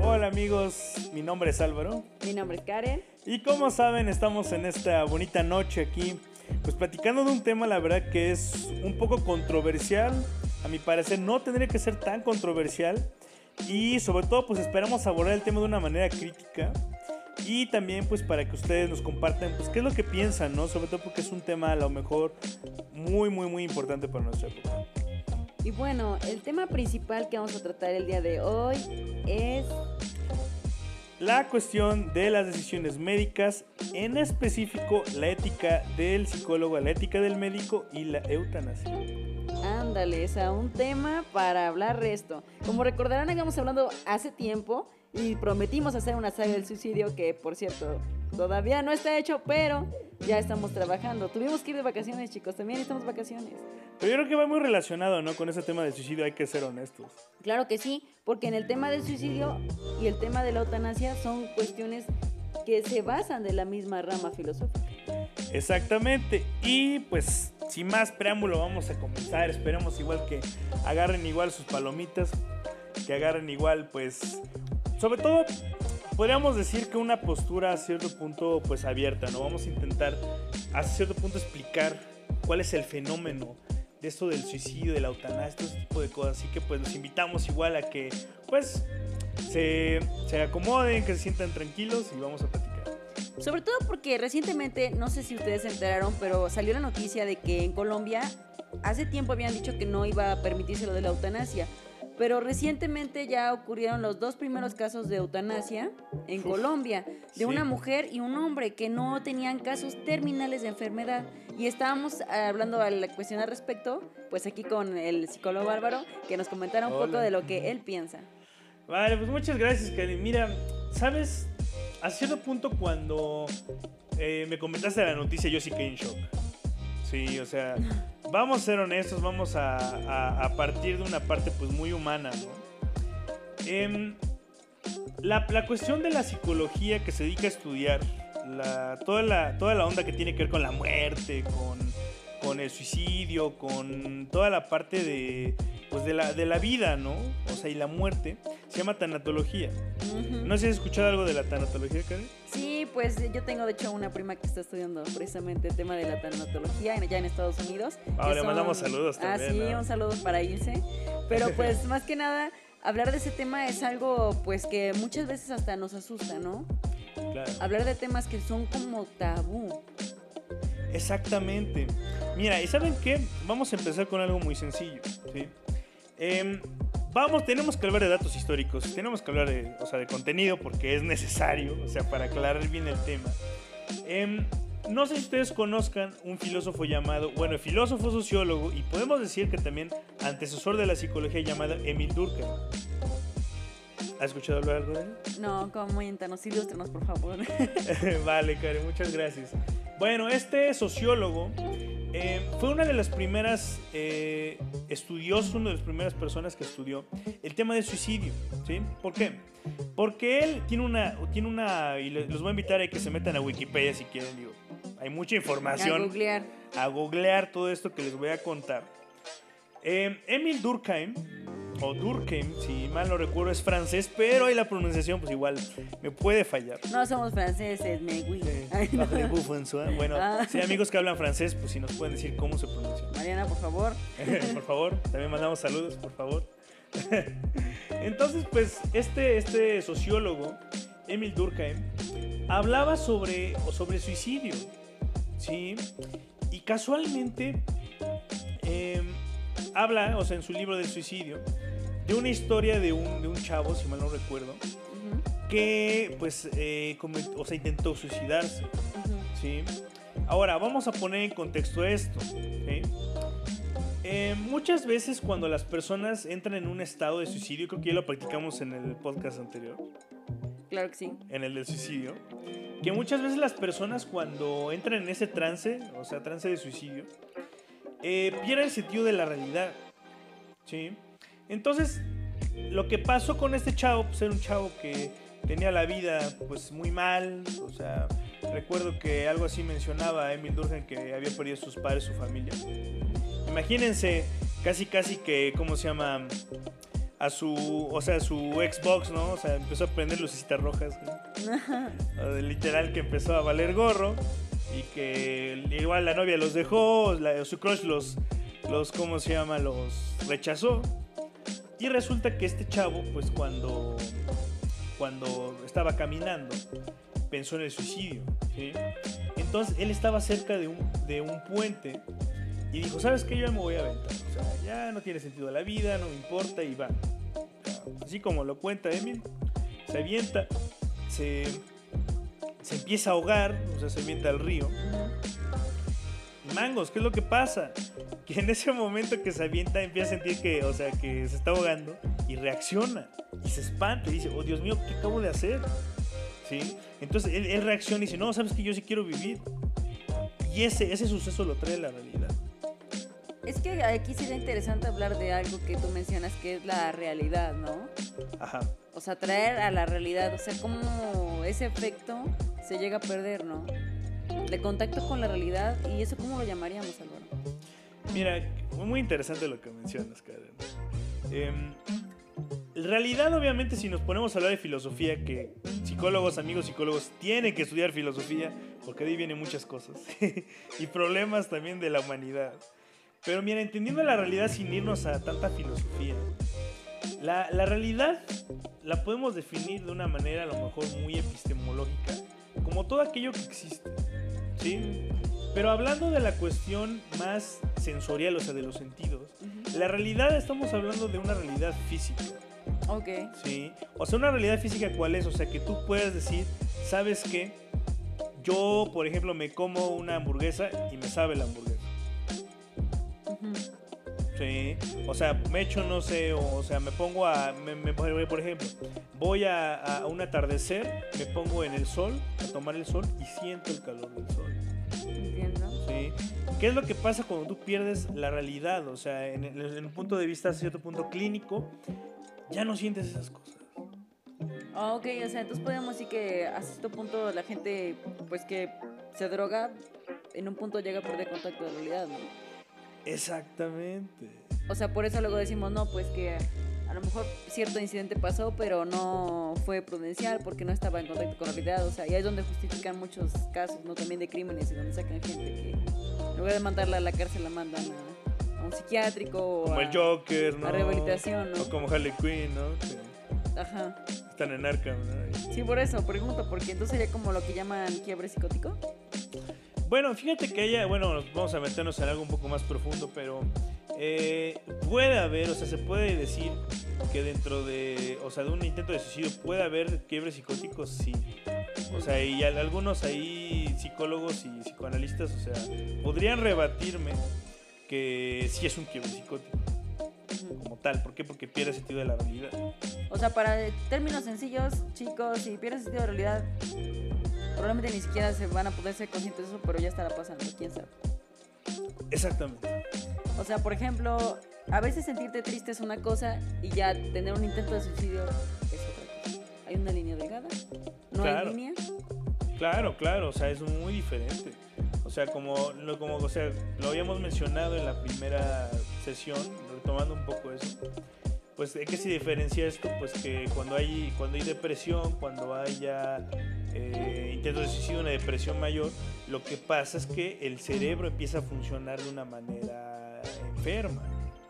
Hola amigos, mi nombre es Álvaro. Mi nombre es Karen. Y como saben, estamos en esta bonita noche aquí, pues platicando de un tema, la verdad que es un poco controversial. A mi parecer no tendría que ser tan controversial. Y sobre todo, pues esperamos abordar el tema de una manera crítica. Y también pues para que ustedes nos compartan pues qué es lo que piensan, ¿no? Sobre todo porque es un tema a lo mejor muy, muy, muy importante para nuestra época. Y bueno, el tema principal que vamos a tratar el día de hoy es La cuestión de las decisiones médicas, en específico la ética del psicólogo, la ética del médico y la eutanasia. Ándale, sea, un tema para hablar de esto. Como recordarán, habíamos hablando hace tiempo y prometimos hacer una saga del suicidio que, por cierto, todavía no está hecho, pero ya estamos trabajando. Tuvimos que ir de vacaciones, chicos, también estamos vacaciones. Pero yo creo que va muy relacionado, ¿no? Con ese tema del suicidio, hay que ser honestos. Claro que sí, porque en el tema del suicidio y el tema de la eutanasia son cuestiones que se basan de la misma rama filosófica. Exactamente. Y pues, sin más preámbulo, vamos a comenzar. Esperemos igual que agarren igual sus palomitas, que agarren igual, pues, sobre todo, podríamos decir que una postura a cierto punto, pues, abierta, ¿no? Vamos a intentar a cierto punto explicar cuál es el fenómeno de esto del suicidio, de la eutanasia, todo este tipo de cosas. Así que, pues, los invitamos igual a que, pues, se, se acomoden, que se sientan tranquilos y vamos a platicar. Sobre todo porque recientemente, no sé si ustedes se enteraron, pero salió la noticia de que en Colombia hace tiempo habían dicho que no iba a permitirse lo de la eutanasia. Pero recientemente ya ocurrieron los dos primeros casos de eutanasia en Uf, Colombia, de sí. una mujer y un hombre que no tenían casos terminales de enfermedad. Y estábamos hablando a la cuestión al respecto, pues aquí con el psicólogo Bárbaro, que nos comentara un poco de lo que él piensa. Vale, pues muchas gracias, Karen. Mira, ¿sabes? A cierto punto cuando eh, me comentaste la noticia, yo sí quedé en shock. Sí, o sea, vamos a ser honestos, vamos a, partir de una parte pues muy humana, ¿no? Em, la, la cuestión de la psicología que se dedica a estudiar, la, toda, la, toda la onda que tiene que ver con la muerte, con, con el suicidio, con toda la parte de, pues de, la, de la vida, ¿no? O sea, y la muerte, se llama tanatología. Ujú. ¿No sé si has escuchado algo de la tanatología, Karen? Sí, pues yo tengo de hecho una prima que está estudiando precisamente el tema de la tanatología allá en Estados Unidos. Ah, le mandamos saludos Ah, también, sí, ¿no? un saludo para Ilse. Pero pues más que nada, hablar de ese tema es algo pues que muchas veces hasta nos asusta, ¿no? Claro. Hablar de temas que son como tabú. Exactamente. Mira, ¿y saben qué? Vamos a empezar con algo muy sencillo, ¿sí? Em, vamos, tenemos que hablar de datos históricos, tenemos que hablar de, o sea, de contenido porque es necesario, o sea, para aclarar bien el tema. Em, no sé si ustedes conozcan un filósofo llamado, bueno, filósofo sociólogo y podemos decir que también antecesor de la psicología llamado Emil Durkheim. ¿Has escuchado hablar algo de él? No, coméntanos, ilústranos, por favor. vale, Karen, muchas gracias. Bueno, este sociólogo eh, fue una de las primeras eh, estudiosos, una de las primeras personas que estudió el tema del suicidio. ¿sí? ¿Por qué? Porque él tiene una, tiene una, y los voy a invitar a que se metan a Wikipedia si quieren, digo, hay mucha A información googlear. a googlear todo esto que les voy a contar. Eh, Emil Durkheim, o Durkheim, si mal no recuerdo, es francés, pero ahí la pronunciación, pues igual me puede fallar. No somos franceses, me. Ay, no. Bueno, Ah. si hay amigos que hablan francés, pues si nos pueden decir cómo se pronuncia. Mariana, por favor. por favor, también mandamos saludos, por favor. Entonces, pues, este, este sociólogo, Emil Durkheim, hablaba sobre, o sobre suicidio, ¿sí? Y casualmente eh, habla, o sea, en su libro del suicidio, de una historia de un, de un chavo, si mal no recuerdo, que, pues, eh, comet- o sea, intentó suicidarse. ¿sí? Ahora, vamos a poner en contexto esto. ¿sí? Eh, muchas veces cuando las personas entran en un estado de suicidio, creo que ya lo practicamos en el podcast anterior, Claro que sí. en el del suicidio, que muchas veces las personas cuando entran en ese trance, o sea, trance de suicidio, eh, pierden el sentido de la realidad. ¿sí? Entonces, lo que pasó con este chavo, pues era un chavo que tenía la vida pues muy mal, o sea, recuerdo que algo así mencionaba a Emil Durkheim que había perdido sus padres, su familia. Imagínense, casi casi que, ¿cómo se llama? A su, o sea, su Xbox, ¿no? O sea, empezó a prender lucecitas rojas. ¿no? Literal que empezó a valer gorro y que igual la novia los dejó, la, su crush los, los, ¿cómo se llama? Los rechazó. Y resulta que este chavo, pues cuando, cuando estaba caminando, pensó en el suicidio. Entonces él estaba cerca de un, de un puente y dijo, ¿sabes qué? Yo me voy a aventar. O sea, ya no tiene sentido la vida, no me importa y va. Así como lo cuenta Emil, se avienta, se, se empieza a ahogar, o sea, se avienta al río. Mangos, ¿qué es lo que pasa? Que en ese momento que se avienta empieza a sentir que, o sea, que se está ahogando y reacciona y se espanta y dice, oh Dios mío, ¿qué acabo de hacer? ¿Sí? Entonces él, él reacciona y dice, no, sabes que yo sí quiero vivir. Y ese, ese suceso lo trae la realidad. Es que aquí sería interesante hablar de algo que tú mencionas que es la realidad, ¿no? Ajá. O sea, traer a la realidad, o sea, cómo ese efecto se llega a perder, ¿no? De contacto con la realidad y eso cómo lo llamaríamos, Álvaro. Mira, muy interesante lo que mencionas, Karen. Eh, realidad, obviamente, si nos ponemos a hablar de filosofía, que psicólogos, amigos psicólogos, tienen que estudiar filosofía, porque de ahí vienen muchas cosas, y problemas también de la humanidad. Pero mira, entendiendo la realidad sin irnos a tanta filosofía, la, la realidad la podemos definir de una manera a lo mejor muy epistemológica, como todo aquello que existe, ¿sí? Pero hablando de la cuestión más sensorial, o sea, de los sentidos, la realidad estamos hablando de una realidad física. Ok. Sí. O sea, una realidad física cuál es? O sea, que tú puedes decir, ¿sabes qué? Yo, por ejemplo, me como una hamburguesa y me sabe la hamburguesa. Sí. O sea, me echo, no sé, o, o sea, me pongo a, me- me- por ejemplo, voy a, a un atardecer, me pongo en el sol, a tomar el sol y siento el calor del sol. Entiendo. ¿sí? ¿Qué es lo que pasa cuando tú pierdes la realidad? O sea, en, el- en un punto de vista, a cierto punto clínico, ya no sientes esas cosas. Ah, ok, o sea, entonces podemos decir que a cierto punto la gente, pues que se droga, en un punto llega a perder contacto de la realidad, ¿no? Exactamente. O sea, por eso luego decimos, no, pues que a lo mejor cierto incidente pasó, pero no fue prudencial porque no estaba en contacto con la realidad. O sea, y ahí es donde justifican muchos casos, ¿no? También de crímenes y donde sacan gente que en lugar de mandarla a la cárcel la mandan a, a un psiquiátrico o Como a, el Joker, ¿no? a rehabilitación, ¿no? O como Harley Quinn, ¿no? Que Ajá. están en Arkham, ¿no? Sí, por eso, pregunto, porque entonces sería como lo que llaman quiebre psicótico. Bueno, fíjate que haya, bueno, vamos a meternos en algo un poco más profundo, pero eh, puede haber, o sea, se puede decir que dentro de, o sea, de un intento de suicidio puede haber quiebres psicóticos, sí. O sea, y al- algunos ahí psicólogos y psicoanalistas, o sea, podrían rebatirme que sí es un quiebre psicótico como tal. ¿Por qué? Porque pierde sentido de la realidad. O sea, para términos sencillos, chicos, si pierdes sentido de realidad, probablemente ni siquiera se van a poder ser conscientes de eso, pero ya estará pasando, quién sabe. Exactamente. O sea, por ejemplo, a veces sentirte triste es una cosa y ya tener un intento de suicidio es otra cosa. Hay una línea delgada, no Claro. hay línea. Claro, claro, o sea, es muy diferente. O sea, como lo, como, o sea, lo habíamos mencionado en la primera sesión, retomando un poco eso. Pues, ¿de qué se diferencia esto? Pues que cuando hay, cuando hay depresión, cuando haya eh, intentos de suicidio, una depresión mayor, lo que pasa es que el cerebro empieza a funcionar de una manera enferma.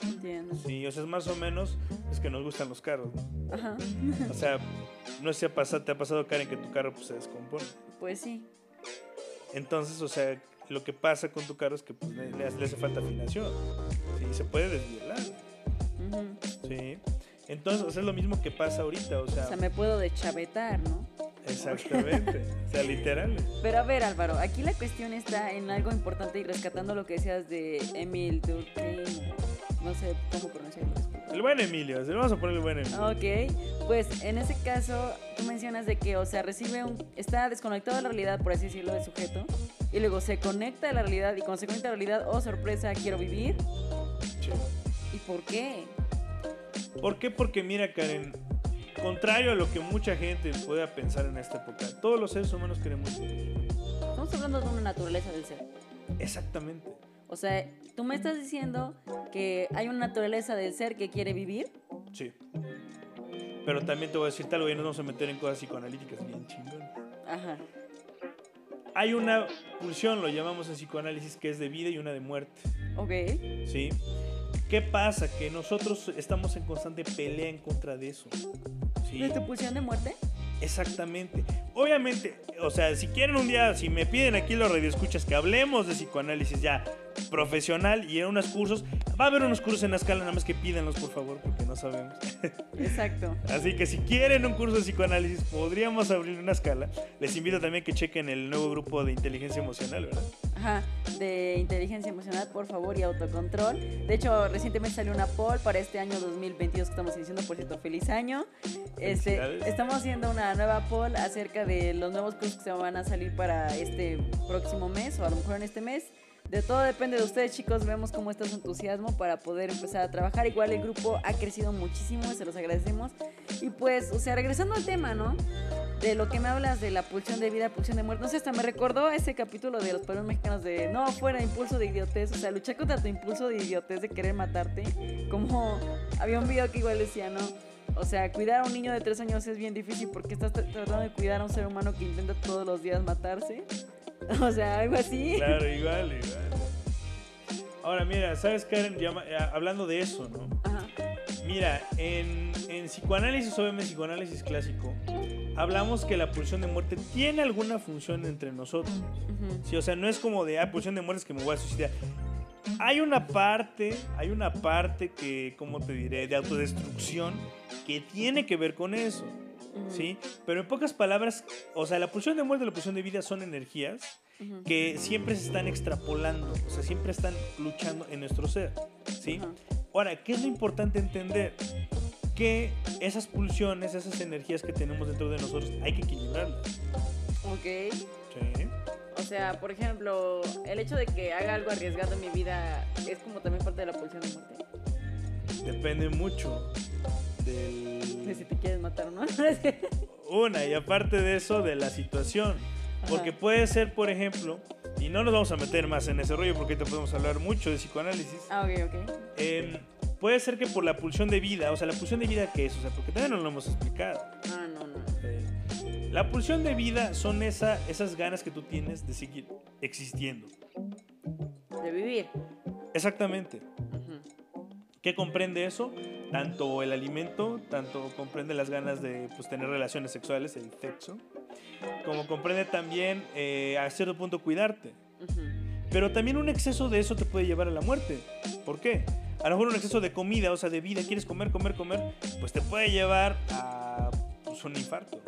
Entiendo. Sí, o sea, es más o menos es que nos gustan los carros. ¿no? Ajá. O sea, no sé si ha pasado, te ha pasado, Karen, que tu carro pues, se descompone. Pues sí. Entonces, o sea, lo que pasa con tu carro es que pues, le, le hace falta afinación. Sí, se puede desvielar. Ujú. Sí. Entonces, o sea, es lo mismo que pasa ahorita, o sea, O sea, me puedo deschavetar, ¿no? exactamente. O sea, literal. Pero a ver, Álvaro, aquí la cuestión está en algo importante y rescatando lo que decías de Emil Durkheim. No sé cómo pronunciarlo. El buen Emilio, se lo vamos a poner el buen Emilio. Ok, pues en ese caso tú mencionas de que, o sea, recibe un, está desconectado de la realidad, por así decirlo, del sujeto, y luego se conecta a la realidad, y cuando se conecta a la realidad, oh sorpresa, quiero vivir. Sí. ¿Y por qué? ¿Por qué? Porque mira, Karen, contrario a lo que mucha gente pueda pensar en esta época, todos los seres humanos queremos vivir. estamos hablando de una naturaleza del ser. Exactamente. O sea, tú me estás diciendo que hay una naturaleza del ser que quiere vivir. Sí. Pero también te voy a decir tal, güey, no nos vamos a meter en cosas psicoanalíticas bien chingón. Ajá. Hay una pulsión, lo llamamos en psicoanálisis, que es de vida y una de muerte. Ok. ¿Sí? ¿Qué pasa? Que nosotros estamos en constante pelea en contra de eso. ¿Sí? ¿De tu pulsión de muerte? Exactamente. Obviamente, o sea, si quieren un día, si me piden aquí los radioescuchas que hablemos de psicoanálisis ya profesional y en unos cursos, va a haber unos cursos en la escala, nada más que pídanlos por favor, porque no sabemos. Exacto. Así que si quieren un curso de psicoanálisis, podríamos abrir una escala. Les invito también que chequen el nuevo grupo de inteligencia emocional, ¿verdad? Ajá, de inteligencia emocional, por favor, y autocontrol. De hecho, recientemente salió una poll para este año 2022 que estamos iniciando, por cierto, feliz año. Este, estamos haciendo una nueva poll acerca de los nuevos cursos que se van a salir para este próximo mes o a lo mejor en este mes. De todo depende de ustedes, chicos. Vemos cómo está su entusiasmo para poder empezar a trabajar. Igual el grupo ha crecido muchísimo, se los agradecemos. Y pues, o sea, regresando al tema, ¿no? De lo que me hablas de la pulsión de vida, pulsión de muerte. No sé, hasta me recordó ese capítulo de los pueblos mexicanos de no fuera impulso de idiotez. O sea, luchar contra tu impulso de idiotez de querer matarte. Como había un video que igual decía, ¿no? O sea, cuidar a un niño de tres años es bien difícil porque estás tra- tratando de cuidar a un ser humano que intenta todos los días matarse. O sea, algo así. Claro, igual, igual. Ahora, mira, ¿sabes, Karen? Hablando de eso, ¿no? Ajá. Mira, en, en psicoanálisis, obviamente psicoanálisis clásico, hablamos que la pulsión de muerte tiene alguna función entre nosotros. Sí, o sea, no es como de, ah, pulsión de muerte es que me voy a suicidar. Hay una parte, hay una parte que, ¿cómo te diré?, de autodestrucción que tiene que ver con eso, Ujú. ¿sí? Pero en pocas palabras, o sea, la pulsión de muerte y la pulsión de vida son energías que siempre se están extrapolando, o sea, siempre están luchando en nuestro ser, ¿sí? Ahora, ¿qué es lo importante entender? Que esas pulsiones, esas energías que tenemos dentro de nosotros, hay que equilibrarlas. Ok. ¿sí? O sea, por ejemplo, el hecho de que haga algo arriesgado en mi vida es como también parte de la pulsión de muerte. Depende mucho De si te quieres matar o no. Una, y aparte de eso, de la situación. Porque Ajá. puede ser, por ejemplo, y no nos vamos a meter más en ese rollo porque te podemos hablar mucho de psicoanálisis. ah, ok, ok. em, puede ser que por la pulsión de vida, o sea, la pulsión de vida, ¿qué es? O sea, porque todavía no lo hemos explicado. Ah, no, no. Eh, La pulsión de vida son esa, esas ganas que tú tienes de seguir existiendo. De vivir. Exactamente. ¿Qué comprende eso? Tanto el alimento, tanto comprende las ganas de pues, tener relaciones sexuales, el sexo, como comprende también eh, a cierto punto cuidarte. Pero también un exceso de eso te puede llevar a la muerte. ¿Por qué? A lo mejor un exceso de comida, o sea, de vida, quieres comer, comer, comer, pues te puede llevar a pues, un infarto.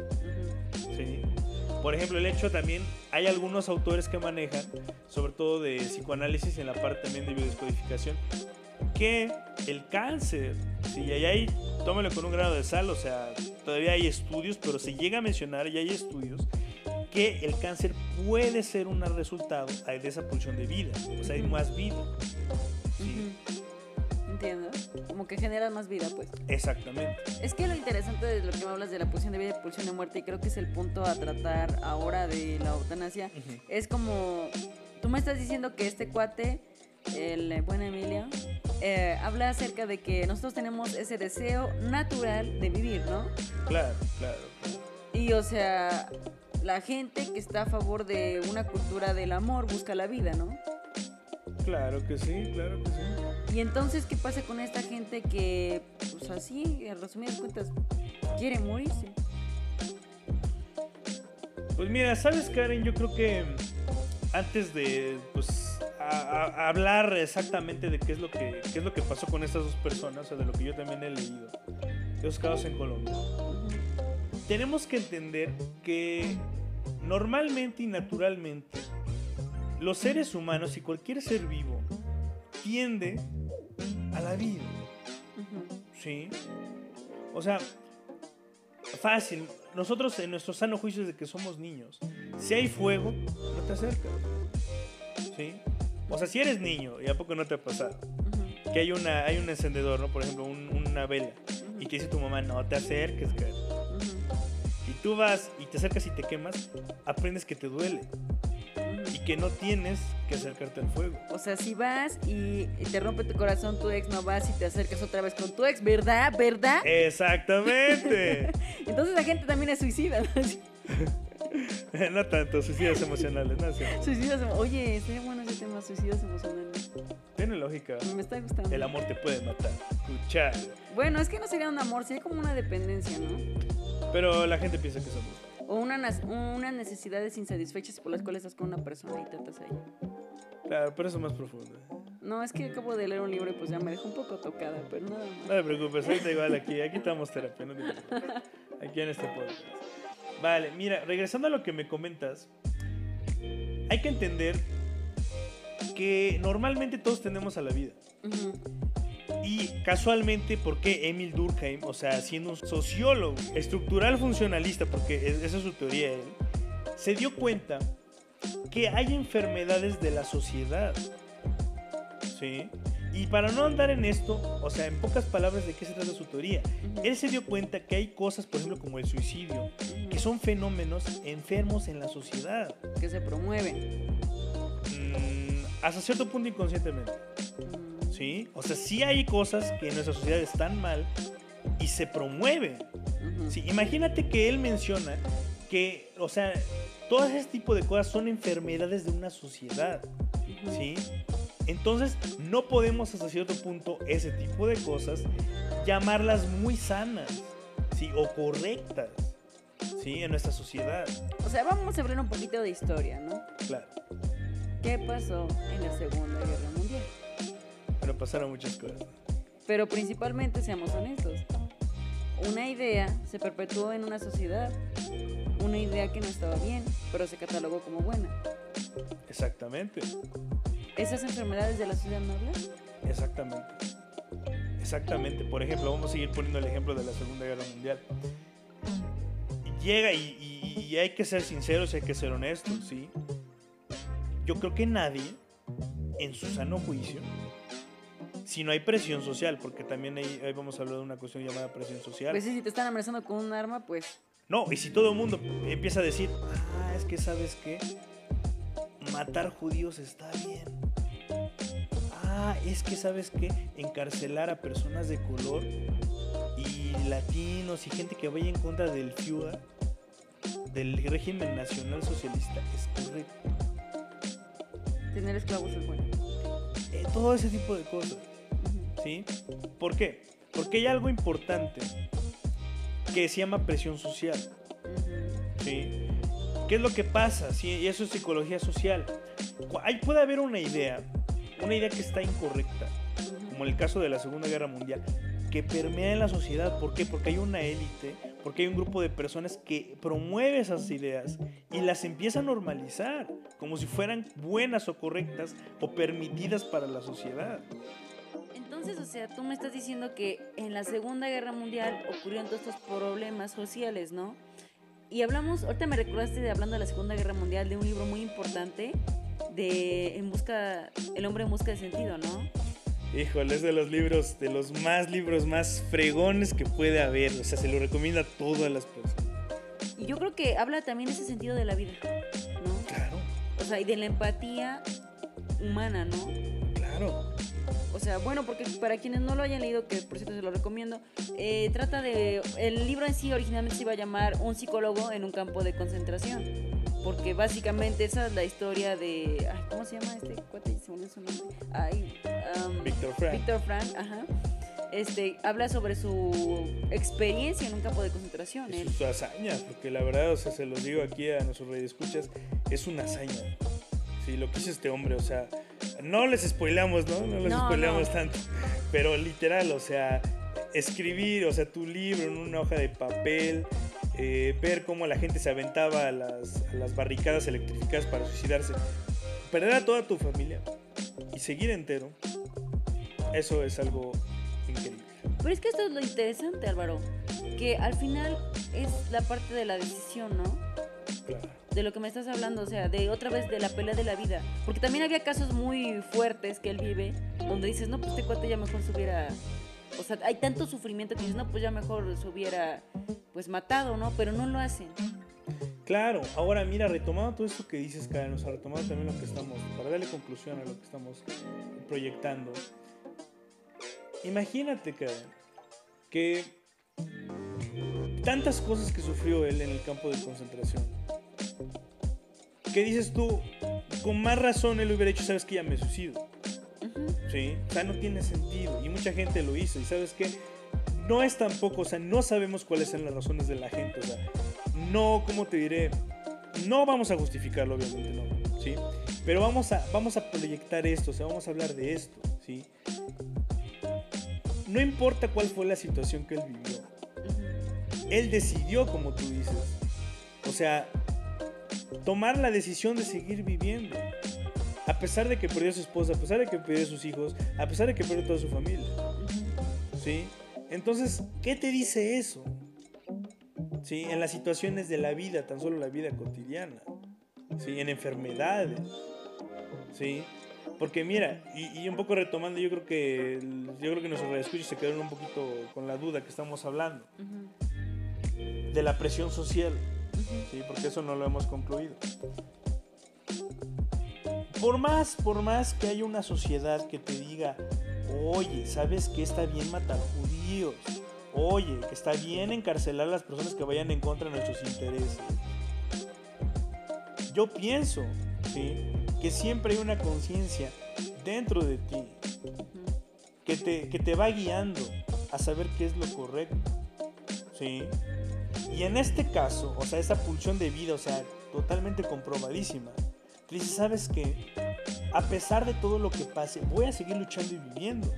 ¿sí? Por ejemplo, el hecho también, hay algunos autores que manejan, sobre todo de psicoanálisis en la parte también de biodescodificación, que el cáncer, si y ahí hay, tómalo con un grado de sal, o sea, todavía hay estudios, pero se llega a mencionar y hay estudios que el cáncer puede ser un resultado de esa pulsión de vida, o sea, hay más vida. ¿sí? Entiendo. Como que generas más vida, pues. Exactamente. Es que lo interesante de lo que me hablas de la pulsión de vida y pulsión de muerte, y creo que es el punto a tratar ahora de la eutanasia, es como, tú me estás diciendo que este cuate, el buen Emilio, eh, habla acerca de que nosotros tenemos ese deseo natural de vivir, ¿no? Claro, claro. claro. Y o sea, la gente que está a favor de una cultura del amor busca la vida, ¿no? Claro que sí, claro que sí. Y entonces, ¿qué pasa con esta gente que, pues así, en resumidas cuentas, quiere morirse? Pues mira, ¿sabes, Karen? Yo creo que antes de pues, a- a- hablar exactamente de qué es, lo que, qué es lo que pasó con estas dos personas, o sea, de lo que yo también he leído, de los casos en Colombia, tenemos que entender que normalmente y naturalmente los seres humanos y cualquier ser vivo tiende a la vida. Sí. O sea, fácil. Nosotros en nuestro sano juicio de que somos niños, si hay fuego, no te acercas. ¿Sí? O sea, si eres niño, ¿y a poco no te ha pasado? Ujú. Que hay, una, hay un encendedor, ¿no? Por ejemplo, un- una vela. Y que dice tu mamá, no te acerques, cara. Ujú. Y tú vas y te acercas y te quemas, aprendes que te duele. Ujú. que no tienes que acercarte al fuego. O sea, si vas y, y te rompe tu corazón tu ex, no vas y te acercas otra vez con tu ex, ¿verdad? ¿Verdad? Exactamente. Entonces la gente también es suicida. ¿no? no tanto, suicidios emocionales, no sé. Suicidas, emo- oye, sería bueno ese tema, suicidas emocionales. Tiene lógica. Me está gustando. El amor te puede matar. Escucha. Bueno, es que no sería un amor, sería como una dependencia, ¿no? Pero la gente piensa que somos. O una, nas- unas necesidades insatisfechas por las cuales estás con una persona y tratas a ella. Claro, pero eso es más profundo. No, es que acabo de leer un libro y pues ya me dejó un poco tocada, pero nada más. No te preocupes, ahorita igual aquí, aquí estamos terapia, no te preocupes. Aquí en este podcast. Vale, mira, regresando a lo que me comentas, hay que entender que normalmente todos tenemos a la vida. Y casualmente, ¿por qué Emil Durkheim, o sea, siendo un sociólogo estructural funcionalista, porque es- esa es su teoría, él, se dio cuenta que hay enfermedades de la sociedad? ¿Sí? Y para no andar en esto, o sea, en pocas palabras, ¿de qué se trata su teoría? Él se dio cuenta que hay cosas, por ejemplo, como el suicidio, que son fenómenos enfermos en la sociedad. que se promueven. Mm, hasta cierto punto inconscientemente. ¿Sí? O sea, sí hay cosas que en nuestra sociedad están mal y se promueven. Sí, imagínate que él menciona que, o sea, todo ese tipo de cosas son enfermedades de una sociedad. ¿Sí? Entonces, no podemos hasta cierto punto ese tipo de cosas llamarlas muy sanas, ¿sí? O correctas, ¿sí? En nuestra sociedad. O sea, vamos a hablar un poquito de historia, ¿no? Claro. ¿Qué pasó en la Segunda Guerra Mundial? Pero pasaron muchas cosas. Pero principalmente, seamos honestos, una idea se perpetuó en una sociedad, una idea que no estaba bien, pero se catalogó como buena. Exactamente. ¿Esas enfermedades de la sociedad no hablan? Exactamente. Exactamente. Por ejemplo, vamos a seguir poniendo el ejemplo de la Segunda Guerra Mundial. Llega y, y- y hay que ser sinceros y hay que ser honestos, ¿sí? Yo creo que nadie, en su sano juicio, si no hay presión social, porque también ahí, ahí vamos a hablar de una cuestión llamada presión social. Pues sí, si te están amenazando con un arma, pues No, y si todo el mundo empieza a decir, ah, es que sabes qué, matar judíos está bien. Ah, es que sabes qué, encarcelar a personas de color y latinos y gente que vaya en contra del FIUA, del régimen nacional socialista, es correcto. tener esclavos es bueno. Eh, todo ese tipo de cosas. ¿Sí? ¿Por qué? Porque hay algo importante que se llama presión social. ¿sí? ¿Qué es lo que pasa? ¿sí? Y eso es psicología social. Hay, puede haber una idea, una idea que está incorrecta, como el caso de la Segunda Guerra Mundial, que permea en la sociedad. ¿Por qué? Porque hay una élite, porque hay un grupo de personas que promueve esas ideas y las empieza a normalizar, como si fueran buenas o correctas o permitidas para la sociedad. Entonces, o sea, tú me estás diciendo que en la Segunda Guerra Mundial ocurrieron todos estos problemas sociales, ¿no? Y hablamos, ahorita me recordaste de hablando de la Segunda Guerra Mundial, de un libro muy importante de En busca, El hombre en busca de sentido, ¿no? Híjole, es de los libros, de los más libros más fregones que puede haber. O sea, se lo recomienda a todas las personas. Y yo creo que habla también ese sentido de la vida, ¿no? Claro, O sea, y de la empatía humana, ¿no? claro. O sea, bueno, porque para quienes no lo hayan leído, que por cierto se lo recomiendo, eh, trata de... El libro en sí originalmente se iba a llamar Un psicólogo en un campo de concentración. Porque básicamente esa es la historia de... ay, ¿Cómo se llama este cuate? Se me su nombre. Ay, um, Víctor Frank. Víctor Frank, ajá. Este, habla sobre su experiencia en un campo de concentración. Y sus hazañas, porque la verdad, o sea, se los digo aquí a nuestros escuchas, es una hazaña. Sí, lo que hizo este hombre, o sea, no les spoilamos, ¿no? No les No, spoilamos no. tanto. Pero literal, o sea, escribir, o sea, tu libro en una hoja de papel, eh, ver cómo la gente se aventaba a las, a las barricadas electrificadas para suicidarse, perder a toda tu familia y seguir entero, eso es algo increíble. Pero es que esto es lo interesante, Álvaro. Que al final es la parte de la decisión, ¿no? Claro. De lo que me estás hablando, o sea, de otra vez de la pelea de la vida. Porque también había casos muy fuertes que él vive, donde dices, no, pues este cuate ya mejor se hubiera... O sea, hay tanto sufrimiento que dices, no, pues ya mejor se hubiera, pues, matado, ¿no? Pero no lo hacen. Claro, ahora mira, retomando todo esto que dices, Karen, o sea, retomando también lo que estamos, para darle conclusión a lo que estamos proyectando. Imagínate, Karen, que tantas cosas que sufrió él en el campo de concentración. ¿Qué dices tú? Con más razón él hubiera hecho, sabes que ya me suicido. ¿Sí? O sea, no tiene sentido. Y mucha gente lo hizo. Y sabes que no es tampoco, o sea, no sabemos cuáles son las razones de la gente. O sea, no, ¿cómo te diré? No vamos a justificarlo, obviamente, no. ¿Sí? Pero vamos a, vamos a proyectar esto, o sea, vamos a hablar de esto, ¿sí? No importa cuál fue la situación que él vivió. Él decidió, como tú dices. O sea, tomar la decisión de seguir viviendo. A pesar de que perdió a su esposa, a pesar de que perdió a sus hijos, a pesar de que perdió a toda su familia. ¿Sí? Entonces, ¿qué te dice eso? ¿Sí? En las situaciones de la vida, tan solo la vida cotidiana. ¿Sí? En enfermedades. ¿Sí? Porque mira, y, un poco retomando, yo creo que yo creo que nuestros radioescuchos se quedaron un poquito con la duda que estamos hablando. De la presión social. ¿Sí? Porque eso no lo hemos concluido. Por más, por más que haya una sociedad que te diga, oye, ¿sabes que está bien matar judíos? Oye, que está bien encarcelar a las personas que vayan en contra de nuestros intereses. Yo pienso, ¿sí? Que siempre hay una conciencia dentro de ti que te, que te va guiando a saber qué es lo correcto. ¿Sí? Y en este caso, o sea, esa pulsión de vida, o sea, totalmente comprobadísima, te dice, ¿sabes qué? A pesar de todo lo que pase, voy a seguir luchando y viviendo.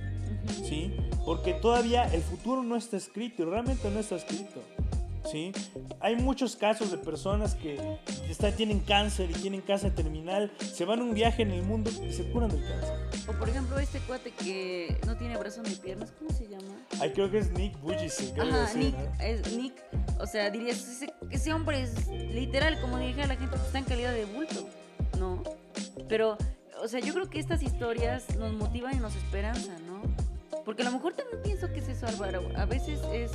¿Sí? Porque todavía el futuro no está escrito, realmente no está escrito. ¿Sí? Hay muchos casos de personas que está, tienen cáncer y tienen cáncer terminal, se van a un viaje en el mundo y se curan del cáncer. O por ejemplo este cuate que no tiene brazos ni piernas, ¿cómo se llama? Ay, creo que es Nick Bujicic. Ajá, Nick, es Nick, o sea, dirías, ese, ese hombre es literal, como dije a la gente, pues, está en calidad de bulto, ¿no? Pero, o sea, yo creo que estas historias nos motivan y nos esperanzan, ¿no? Porque a lo mejor también pienso que es eso, Álvaro. A veces es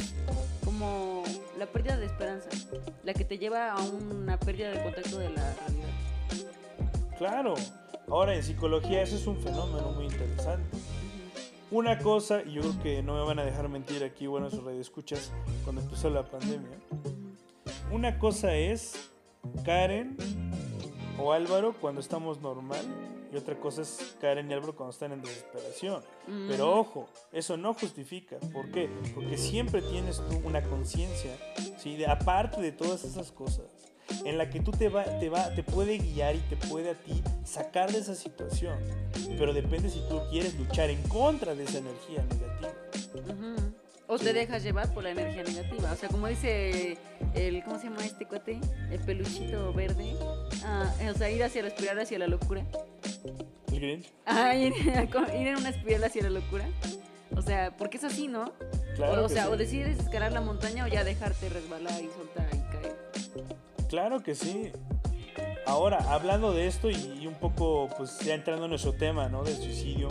la pérdida de esperanza, la que te lleva a una pérdida de contacto de la realidad. Claro. Ahora, en psicología eso es un fenómeno muy interesante. Una cosa, y yo creo que no me van a dejar mentir aquí, bueno, sus escuchas cuando empezó la pandemia. Una cosa es Karen o Álvaro cuando estamos normal y otra cosa es Karen y Álvaro cuando están en desesperación. Pero ojo, eso no justifica. ¿Por qué? Porque siempre tienes tú una conciencia, ¿sí? aparte de todas esas cosas, en la que tú te va, te va, te puede guiar y te puede a ti sacar de esa situación. Pero depende si tú quieres luchar en contra de esa energía negativa. O te dejas llevar por la energía negativa. O sea, como dice el, ¿cómo se llama este cuate? El peluchito verde. Ah, o sea, ir hacia la espiral hacia la locura. ¿El Grinch? Ah, ir, en una espiral hacia la locura. O sea, porque es así, ¿no? Claro o, sea, o decides escalar la montaña o ya dejarte resbalar y soltar y caer. Claro que sí. Ahora, hablando de esto y, un poco, pues ya entrando en nuestro tema, ¿no? Del suicidio.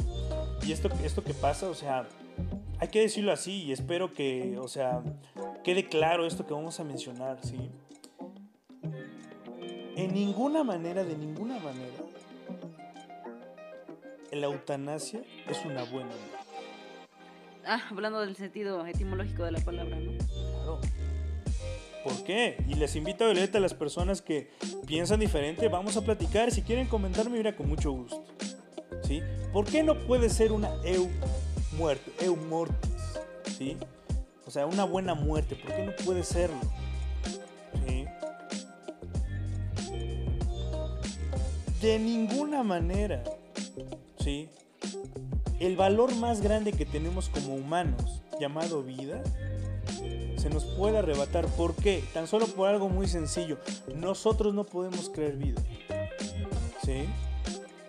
Y esto, esto que pasa, o sea, hay que decirlo así y espero que, o sea, quede claro esto que vamos a mencionar, ¿sí? En ninguna manera, de ninguna manera, la eutanasia es una buena Ah, hablando del sentido etimológico de la palabra, ¿no? Claro. ¿Por qué? Y les invito a leer a las personas que piensan diferente. Vamos a platicar. Si quieren comentarme, mira, con mucho gusto. ¿Sí? ¿Por qué no puede ser una eu muerte, eu mortis, ¿sí? O sea, una buena muerte, ¿por qué no puede serlo? ¿Sí? De ninguna manera, ¿sí? El valor más grande que tenemos como humanos, llamado vida, se nos puede arrebatar. ¿Por qué? Tan solo por algo muy sencillo. Nosotros no podemos creer vida. ¿Sí?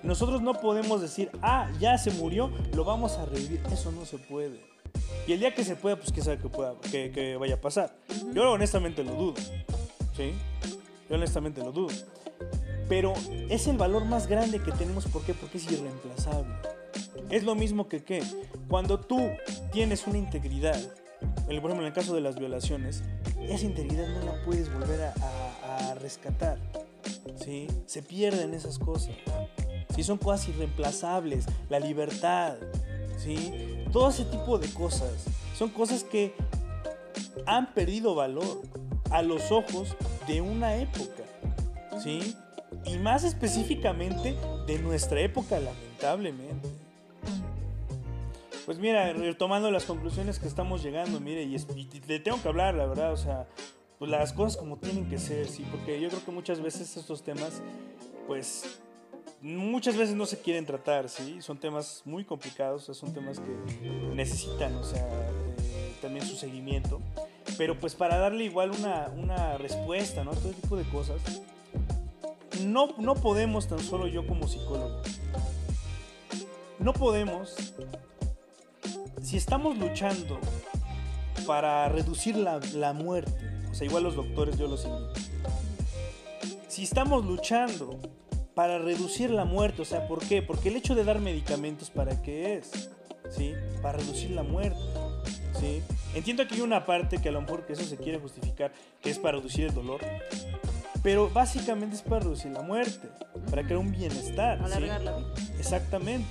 Nosotros no podemos decir, ah, ya se murió, lo vamos a revivir. Eso no se puede. Y el día que se pueda, pues que sabe que, pueda, que, vaya a pasar. Yo honestamente lo dudo. ¿Sí? Yo honestamente lo dudo. Pero es el valor más grande que tenemos. ¿Por qué? Porque es irreemplazable. Es lo mismo que que cuando tú tienes una integridad, por ejemplo en el caso de las violaciones, esa integridad no la puedes volver a a rescatar. ¿sí? Se pierden esas cosas. ¿Sí? Son cosas irreemplazables, la libertad, ¿sí? todo ese tipo de cosas. Son cosas que han perdido valor a los ojos de una época. ¿sí? Y más específicamente de nuestra época, lamentablemente. Pues mira, retomando las conclusiones que estamos llegando, mire, y, le tengo que hablar, la verdad, o sea, pues las cosas como tienen que ser, sí, porque yo creo que muchas veces estos temas, pues, muchas veces no se quieren tratar, sí, son temas muy complicados, son temas que necesitan, o sea, eh, también su seguimiento, pero pues para darle igual una, una respuesta, ¿no? Todo tipo de cosas, no, no podemos tan solo yo como psicólogo, no podemos si estamos luchando para reducir la, muerte, o sea, igual los doctores yo los invito. Si estamos luchando para reducir la muerte, o sea, ¿por qué? Porque el hecho de dar medicamentos, ¿para qué es? ¿Sí? Para reducir la muerte. ¿Sí? Entiendo que hay una parte que a lo mejor que eso se quiere justificar, que es para reducir el dolor, pero básicamente es para reducir la muerte, para crear un bienestar. Alargar la vida. Exactamente.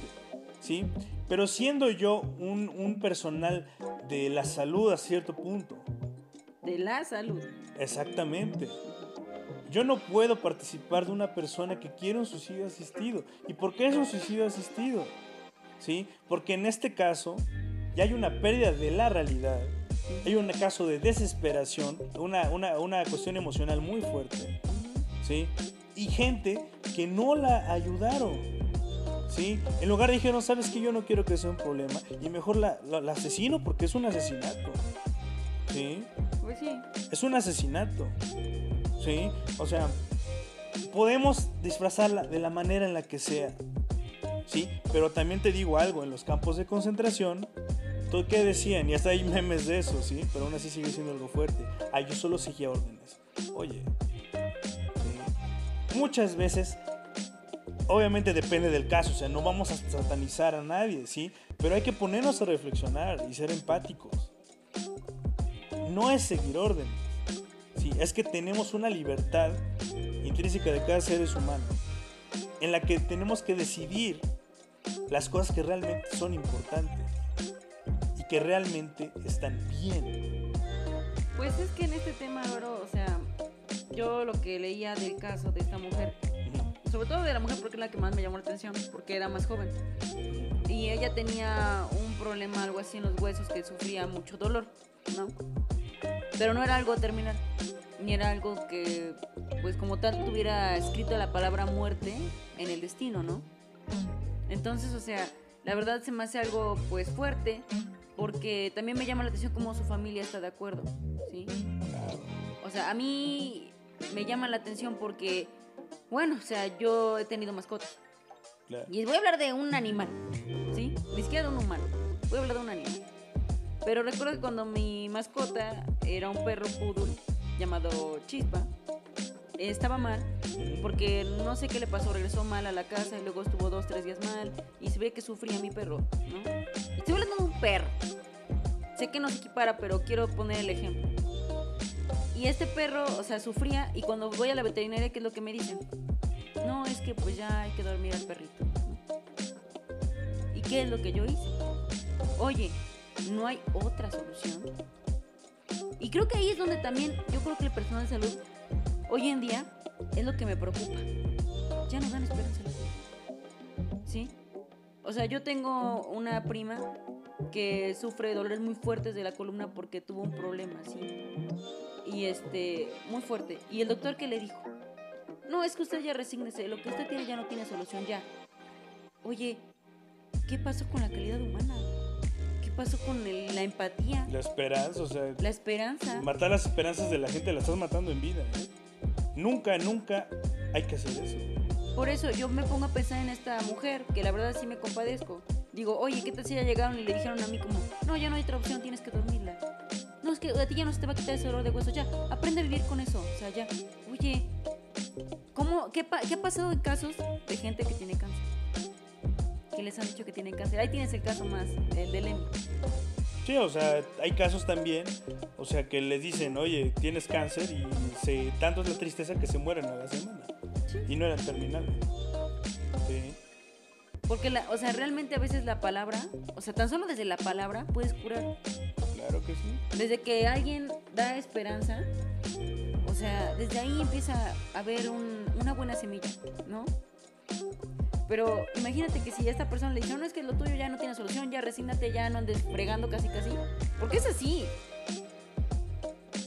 ¿Sí? Pero siendo yo un, personal de la salud a cierto punto. De la salud. Exactamente. Yo no puedo participar de una persona que quiere un suicidio asistido. ¿Y por qué es un suicidio asistido? ¿Sí? Porque en este caso ya hay una pérdida de la realidad. Hay un caso de desesperación, una, una, una cuestión emocional muy fuerte. ¿Sí? Y gente que no la ayudaron. ¿sí? En lugar de dijeron, sabes que yo no quiero que sea un problema y mejor la, asesino porque es un asesinato, ¿sí? Pues sí. Es un asesinato, ¿sí? O sea, podemos disfrazarla de la manera en la que sea, ¿sí? Pero también te digo algo, en los campos de concentración, ¿todo qué decían? Y hasta hay memes de eso, ¿sí? Pero aún así sigue siendo algo fuerte. Ah, yo solo seguía órdenes. Oye, muchas veces obviamente depende del caso, o sea, no vamos a satanizar a nadie, ¿sí? Pero hay que ponernos a reflexionar y ser empáticos. No es seguir órdenes, ¿sí? Es que tenemos una libertad intrínseca de cada ser humano en la que tenemos que decidir las cosas que realmente son importantes y que realmente están bien. Pues es que en este tema, bro, o sea, yo lo que leía del caso de esta mujer sobre todo de la mujer porque es la que más me llamó la atención, porque era más joven. Y ella tenía un problema, algo así en los huesos, que sufría mucho dolor, ¿no? Pero no era algo terminal, ni era algo que, pues como tal, tuviera escrito la palabra muerte en el destino, ¿no? Entonces, o sea, la verdad se me hace algo, pues, fuerte, porque también me llama la atención cómo su familia está de acuerdo, ¿sí? O sea, a mí me llama la atención porque bueno, o sea, yo he tenido mascotas. Y voy a hablar de un animal, ¿sí? Ni siquiera de un humano. Voy a hablar de un animal. Pero recuerdo que cuando mi mascota era un perro poodle llamado Chispa, estaba mal porque no sé qué le pasó, regresó mal a la casa y luego estuvo dos, tres días mal y se ve que sufría mi perro, ¿no? Estoy hablando de un perro. Sé que no se equipara, pero quiero poner el ejemplo. Y este perro, o sea, sufría y cuando voy a la veterinaria, ¿qué es lo que me dicen? No, es que pues ya hay que dormir al perrito. ¿Y qué es lo que yo hice? Oye, ¿no hay otra solución? Y creo que ahí es donde también yo creo que el personal de salud hoy en día es lo que me preocupa. Ya no dan esperanza ¿Sí? O sea, yo tengo una prima que sufre dolores muy fuertes de la columna porque tuvo un problema, ¿sí? y este, muy fuerte. Y el doctor que le dijo, no, es que usted ya resígnese, lo que usted tiene ya no tiene solución, ya. Oye, ¿qué pasó con la calidad humana? ¿Qué pasó con la empatía? La esperanza, o sea... La esperanza. Matar las esperanzas de la gente la estás matando en vida. ¿eh? Nunca, nunca hay que hacer eso. Por eso yo me pongo a pensar en esta mujer, que la verdad sí me compadezco. Digo, oye, ¿qué tal si ya llegaron y le dijeron a mí como, no, ya no hay otra opción, tienes que dormirla? No, es que a ti ya no se te va a quitar ese dolor de hueso, ya, aprende a vivir con eso, o sea, ya. Oye, ¿cómo, qué, qué ha pasado en casos de gente que tiene cáncer? Que les han dicho que tienen cáncer. Ahí tienes el caso más, el de Lemmy. Sí, o sea, hay casos también, o sea, que les dicen, oye, tienes cáncer y se, tanto es la tristeza que se mueren a la semana. Sí. Y no eran terminales. Sí. Porque, la, o sea, realmente a veces la palabra, o sea, tan solo desde la palabra puedes curar. Claro que sí. Desde que alguien da esperanza, o sea, desde ahí empieza a haber un- una buena semilla, ¿no? Pero imagínate que si a esta persona le dice, no, es que lo tuyo ya no tiene solución, ya resígnate, ya no andes fregando casi casi. Porque es así.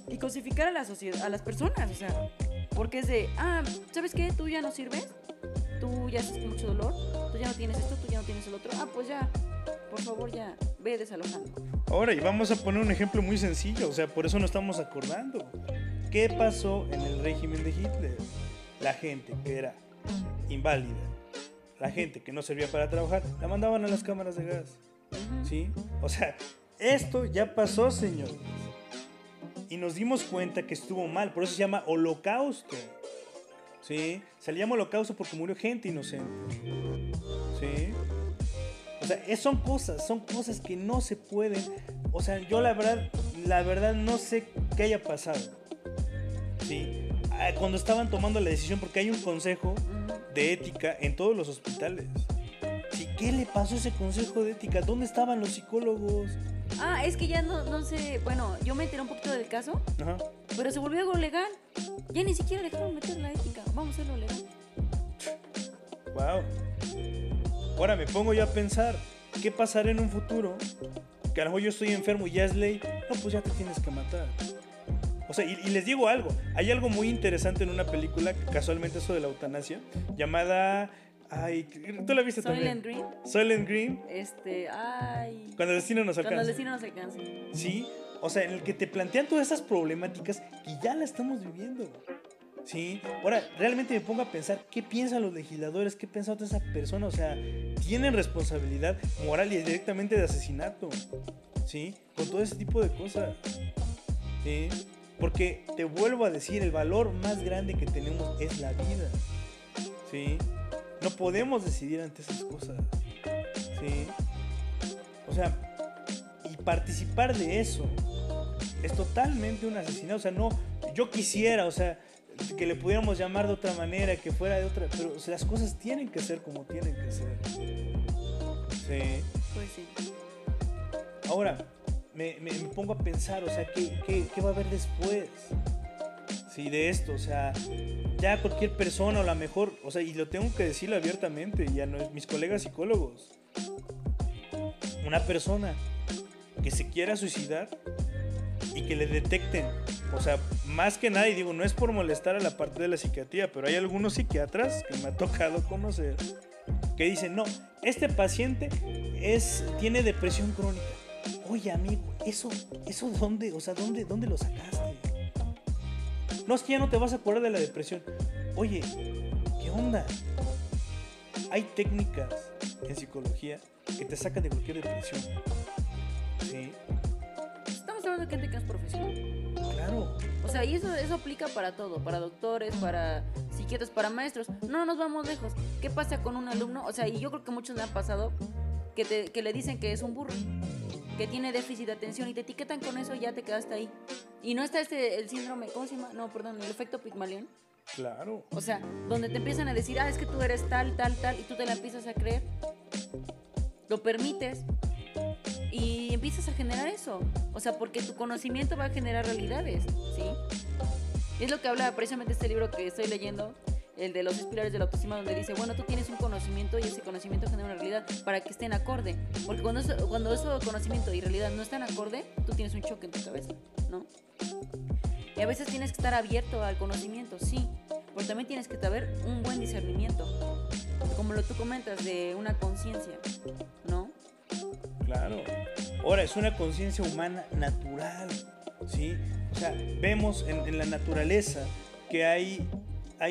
Y cosificar a la a las personas, o sea, porque es de, ah, ¿sabes qué? Tú ya no sirves, tú ya con mucho dolor, tú ya no tienes esto, tú ya no tienes el otro. Ah, pues ya, por favor ya, ve desalojando. Ahora, y vamos a poner un ejemplo muy sencillo, o sea, por eso no estamos acordando. ¿Qué pasó en el régimen de Hitler? La gente que era inválida, la gente que no servía para trabajar, la mandaban a las cámaras de gas. ¿Sí? O sea, esto ya pasó, señores. Y nos dimos cuenta que estuvo mal, por eso se llama holocausto. ¿Sí? Se le llama holocausto porque murió gente inocente. ¿Sí? O sea, es- son cosas, son cosas que no se pueden. O sea, yo la verdad, la verdad no sé qué haya pasado. ¿Sí? Ah, Cuando estaban tomando la decisión, porque hay un consejo. De ética en todos los hospitales. Sí, ¿Qué le pasó a ese consejo de ética? ¿Dónde estaban los psicólogos? Ah, es que ya no, no sé, bueno, yo me enteré un poquito del caso, Ajá. pero se volvió algo legal. Ya ni siquiera dejaron meter la ética, vamos a hacerlo legal. Wow. Ahora me pongo yo a pensar, ¿qué pasará en un futuro? Que a lo mejor yo estoy enfermo y ya es ley. No, pues ya te tienes que matar. O sea, y, y les digo algo. Hay algo muy interesante en una película, casualmente eso de la eutanasia, llamada... Ay, ¿tú la viste Soylent también? Green, Soylent Green. este, ay. Cuando el destino nos Cuando el alcanza. destino nos alcance. ¿sí? O sea, en el que te plantean todas esas problemáticas que ya la estamos viviendo. ¿Sí? Ahora, realmente me pongo a pensar qué piensan los legisladores, qué piensa otra esa persona. O sea, tienen responsabilidad moral y directamente de asesinato. ¿Sí? Con todo ese tipo de cosas. ¿Sí? Porque te vuelvo a decir, el valor más grande que tenemos es la vida. ¿Sí? No podemos decidir ante esas cosas. ¿Sí? O sea, y participar de eso es totalmente un asesinato. O sea, no, yo quisiera, o sea, que le pudiéramos llamar de otra manera, que fuera de otra, pero o sea, las cosas tienen que ser como tienen que ser. Sí. Pues sí. Ahora, me, me- me pongo a pensar, o sea, ¿qué, qué, qué va a haber después? Sí, de esto, o sea, ya cualquier persona, o la mejor, o sea, y lo tengo que decirlo abiertamente, y a mis colegas psicólogos, una persona que se quiera suicidar y que le detecten, o sea, más que nada, y digo, no es por molestar a la parte de la psiquiatría, pero hay algunos psiquiatras que me ha tocado conocer que dicen, no, este paciente es, tiene depresión crónica. Oye, amigo, ¿eso, eso dónde, o sea, dónde, dónde lo sacaste? No, es que ya no te vas a acordar de la depresión. Oye, ¿qué onda? Hay técnicas en psicología que te sacan de cualquier depresión. ¿Sí? Estamos hablando de gente que es profesional. Claro. O sea, y eso, eso aplica para todo, para doctores, para psiquiatras, para maestros. No nos vamos lejos. ¿Qué pasa con un alumno? O sea, y yo creo que muchos le han pasado que, te, que le dicen que es un burro, que tiene déficit de atención y te etiquetan con eso y ya te quedaste ahí. Y no está este, el síndrome, ¿cómo se llama? No, perdón, el efecto Pigmalión. Claro. O sea, donde te empiezan a decir, ah, es que tú eres tal, tal, tal, y tú te la empiezas a creer. Lo permites y empiezas a generar eso. O sea, porque tu conocimiento va a generar realidades, ¿sí? Es lo que habla precisamente este libro que estoy leyendo, el de los pilares de la autoestima, donde dice, bueno, tú tienes un conocimiento y ese conocimiento genera una realidad para que estén acorde. Porque cuando eso, cuando eso conocimiento y realidad no están acorde, tú tienes un choque en tu cabeza, ¿no? Y a veces tienes que estar abierto al conocimiento, sí, pero también tienes que saber un buen discernimiento. Como lo tú comentas, de una conciencia, ¿no? Claro. Ahora, es una conciencia humana natural, ¿sí? O sea, vemos en, en la naturaleza que hay,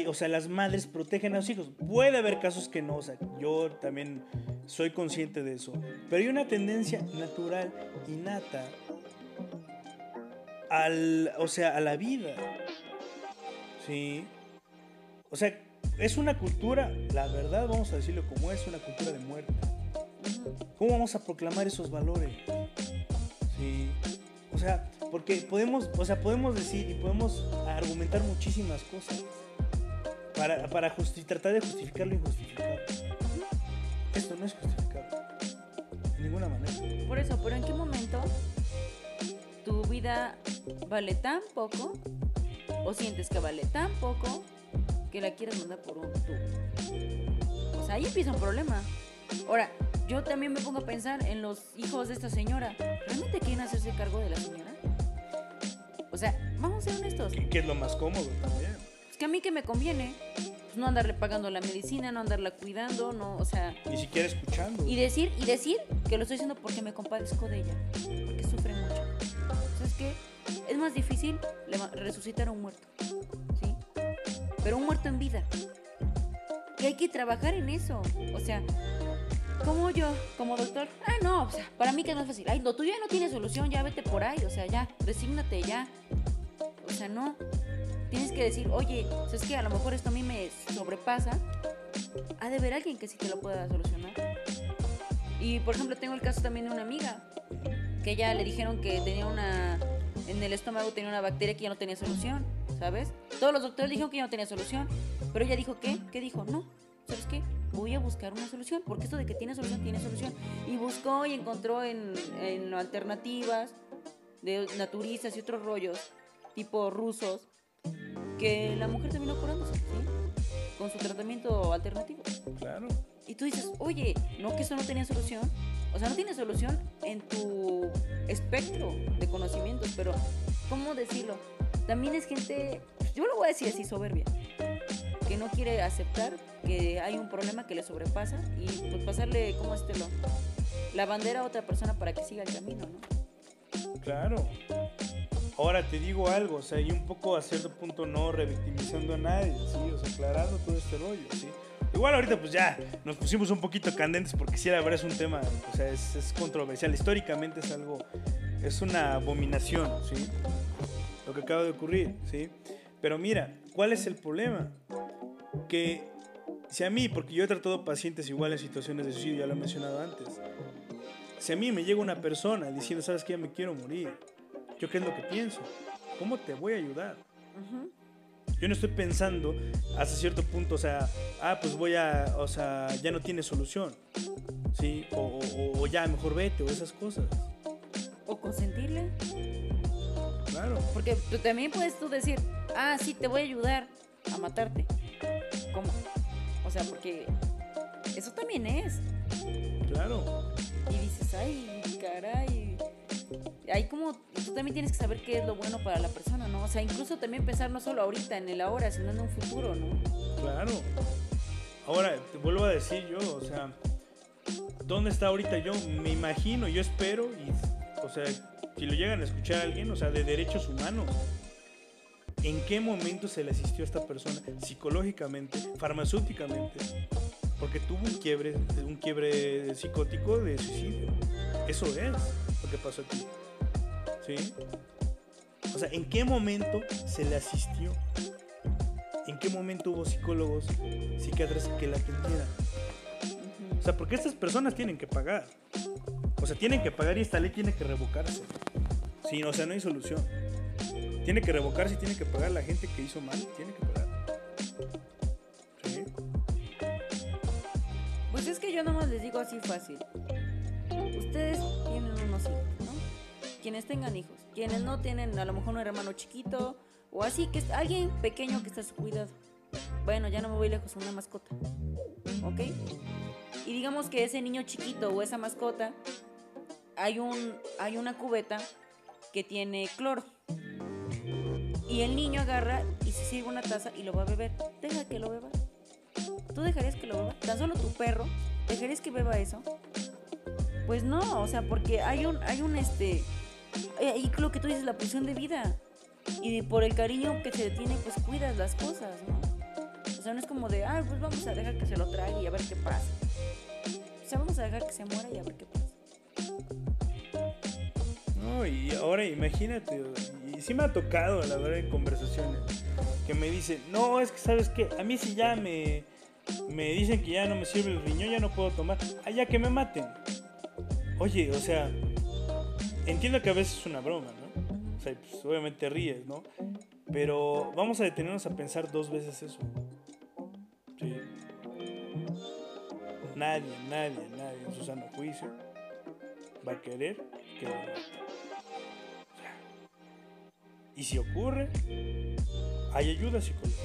o sea, las madres protegen a los hijos. Puede haber casos que no, o sea, yo también soy consciente de eso. Pero hay una tendencia natural, innata, al, o sea, a la vida, ¿sí? O sea, es una cultura, la verdad, vamos a decirlo como es, una cultura de muerte. ¿Cómo vamos a proclamar esos valores? Sí. O sea, porque podemos, o sea, podemos decir y podemos argumentar muchísimas cosas para, para justi- tratar de justificar lo injustificable. Esto no es justificable. De ninguna manera. Por eso, pero ¿en qué momento tu vida vale tan poco o sientes que vale tan poco que la quieres mandar por un tubo? O sea, ahí empieza un problema. Ahora, yo también me pongo a pensar en los hijos de esta señora. ¿Realmente quieren hacerse cargo de la señora? O sea, vamos a ser honestos. Que es lo más cómodo también. Es que a mí que me conviene. Pues no andarle pagando la medicina, no andarla cuidando, no, o sea... Ni siquiera escuchando. Y decir, y decir que lo estoy haciendo porque me compadezco de ella, porque sufre mucho. ¿Sabes qué? Es más difícil resucitar a un muerto, ¿sí? Pero un muerto en vida. Y hay que trabajar en eso. O sea, como yo, como doctor, ah, no, o sea, para mí que es más fácil. Ay, lo tuyo ya no tiene solución, ya vete por ahí, o sea, ya, resígnate ya. O sea, no. Tienes que decir, oye, ¿sabes qué? A lo mejor esto a mí me sobrepasa. Ha de haber alguien que sí te lo pueda solucionar. Y por ejemplo, tengo el caso también de una amiga que ella le dijeron que tenía una. En el estómago tenía una bacteria que ya no tenía solución, ¿sabes? Todos los doctores dijeron que ya no tenía solución. Pero ella dijo, ¿qué? ¿Qué dijo? No, ¿sabes qué? Voy a buscar una solución, porque esto de que tiene solución, tiene solución. Y buscó y encontró en, en alternativas de naturistas y otros rollos, tipo rusos, que la mujer terminó curándose, ¿sí? Con su tratamiento alternativo. Claro. Y tú dices, oye, no que eso no tenía solución. O sea, no tiene solución en tu espectro de conocimientos, pero ¿cómo decirlo? También es gente, yo lo voy a decir así, soberbia, que no quiere aceptar que hay un problema que le sobrepasa y pues pasarle, ¿cómo decirlo? La bandera a otra persona para que siga el camino, ¿no? Claro. Ahora te digo algo, o sea, y un poco a cierto punto no revictimizando a nadie, ¿sí? O sea, aclarando todo este rollo, ¿sí? Igual ahorita pues ya nos pusimos un poquito candentes porque si la verdad es un tema, o sea, es, es controversial. Históricamente es algo, es una abominación, ¿sí? Lo que acaba de ocurrir, ¿sí? Pero mira, ¿cuál es el problema? Que si a mí, porque yo he tratado pacientes igual en situaciones de suicidio, ya lo he mencionado antes, si a mí me llega una persona diciendo, sabes que ya me quiero morir, ¿yo qué es lo que pienso? ¿Cómo te voy a ayudar? Yo no estoy pensando hasta cierto punto, o sea, ah, pues voy a, o sea, ya no tiene solución, ¿sí? O, o- o ya mejor vete, o esas cosas. O consentirle. Claro, Porque tú también puedes tú decir, ah, sí, te voy a ayudar a matarte. ¿Cómo? O sea, porque eso también es. claro, Y dices, ay, caray. Hay como, tú también tienes que saber qué es lo bueno para la persona, ¿no? O sea, incluso también pensar no solo ahorita, en el ahora, sino en un futuro, ¿no? claro. Ahora, te vuelvo a decir yo, o sea, ¿dónde está ahorita yo? Me imagino, yo espero, y, o sea, si lo llegan a escuchar a alguien, o sea, de derechos humanos, ¿en qué momento se le asistió a esta persona psicológicamente, farmacéuticamente? Porque tuvo un quiebre, un quiebre psicótico de suicidio. Eso es que pasó aquí. ¿Sí? O sea, ¿en qué momento se le asistió? ¿En qué momento hubo psicólogos, psiquiatras que la atendieran? O sea, porque estas personas tienen que pagar. O sea, tienen que pagar y esta ley tiene que revocarse. Sí, o sea, no hay solución. Tiene que revocarse y tiene que pagar la gente que hizo mal. Tiene que pagar. Sí. Pues es que yo nomás les digo así fácil. Ustedes tienen unos hijos, ¿no? Quienes tengan hijos, quienes no tienen a lo mejor un hermano chiquito o así, que alguien pequeño que está a su cuidado. Bueno, ya no me voy lejos, una mascota. ¿Ok? Y digamos que ese niño chiquito o esa mascota, hay, un, hay una cubeta que tiene cloro. Y el niño agarra y se sirve una taza y lo va a beber. Deja que lo beba. ¿Tú dejarías que lo beba? Tan solo tu perro, ¿dejarías que beba eso? Pues no, o sea, porque hay un, hay un este, eh, y lo que tú dices, la pulsión de vida. Y por el cariño que se tiene, pues cuidas las cosas, ¿no? O sea, no es como de, ah, pues vamos a dejar que se lo trague y a ver qué pasa. O sea, vamos a dejar que se muera y a ver qué pasa. No, y ahora imagínate, y sí me ha tocado, la verdad, en conversaciones, que me dicen, no, es que sabes que a mí si ya me, me dicen que ya no me sirve el riñón, ya no puedo tomar, allá que me maten. Oye, o sea, entiendo que a veces es una broma, ¿no? O sea, pues, obviamente te ríes, ¿no? Pero vamos a detenernos a pensar dos veces eso. Sí. Nadie, nadie, nadie en su sano juicio va a querer que. O sea, y si ocurre, hay ayuda psicológica.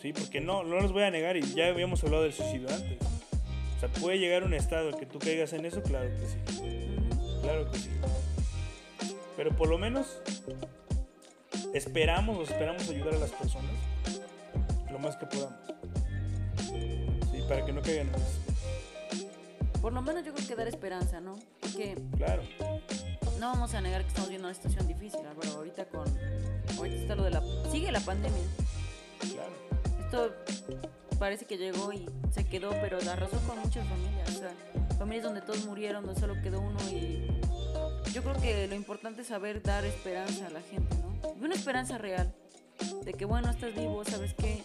Sí, porque no, no los voy a negar y ya habíamos hablado del suicidio antes. O sea, puede llegar un estado en que tú caigas en eso, claro que sí. Claro que sí. Pero por lo menos esperamos o esperamos ayudar a las personas lo más que podamos. Sí, para que no caigan en eso. Por lo menos yo creo que dar esperanza, ¿no? Porque Claro, no vamos a negar que estamos viendo una situación difícil, Álvaro. Ahorita con. Ahorita está lo de la. Sigue la pandemia. claro. Esto parece que llegó y se quedó, pero arrasó con muchas familias. Familias donde todos murieron, donde solo quedó uno y. Yo creo que lo importante es saber dar esperanza a la gente, ¿no? Y una esperanza real. De que, bueno, estás vivo, ¿sabes qué?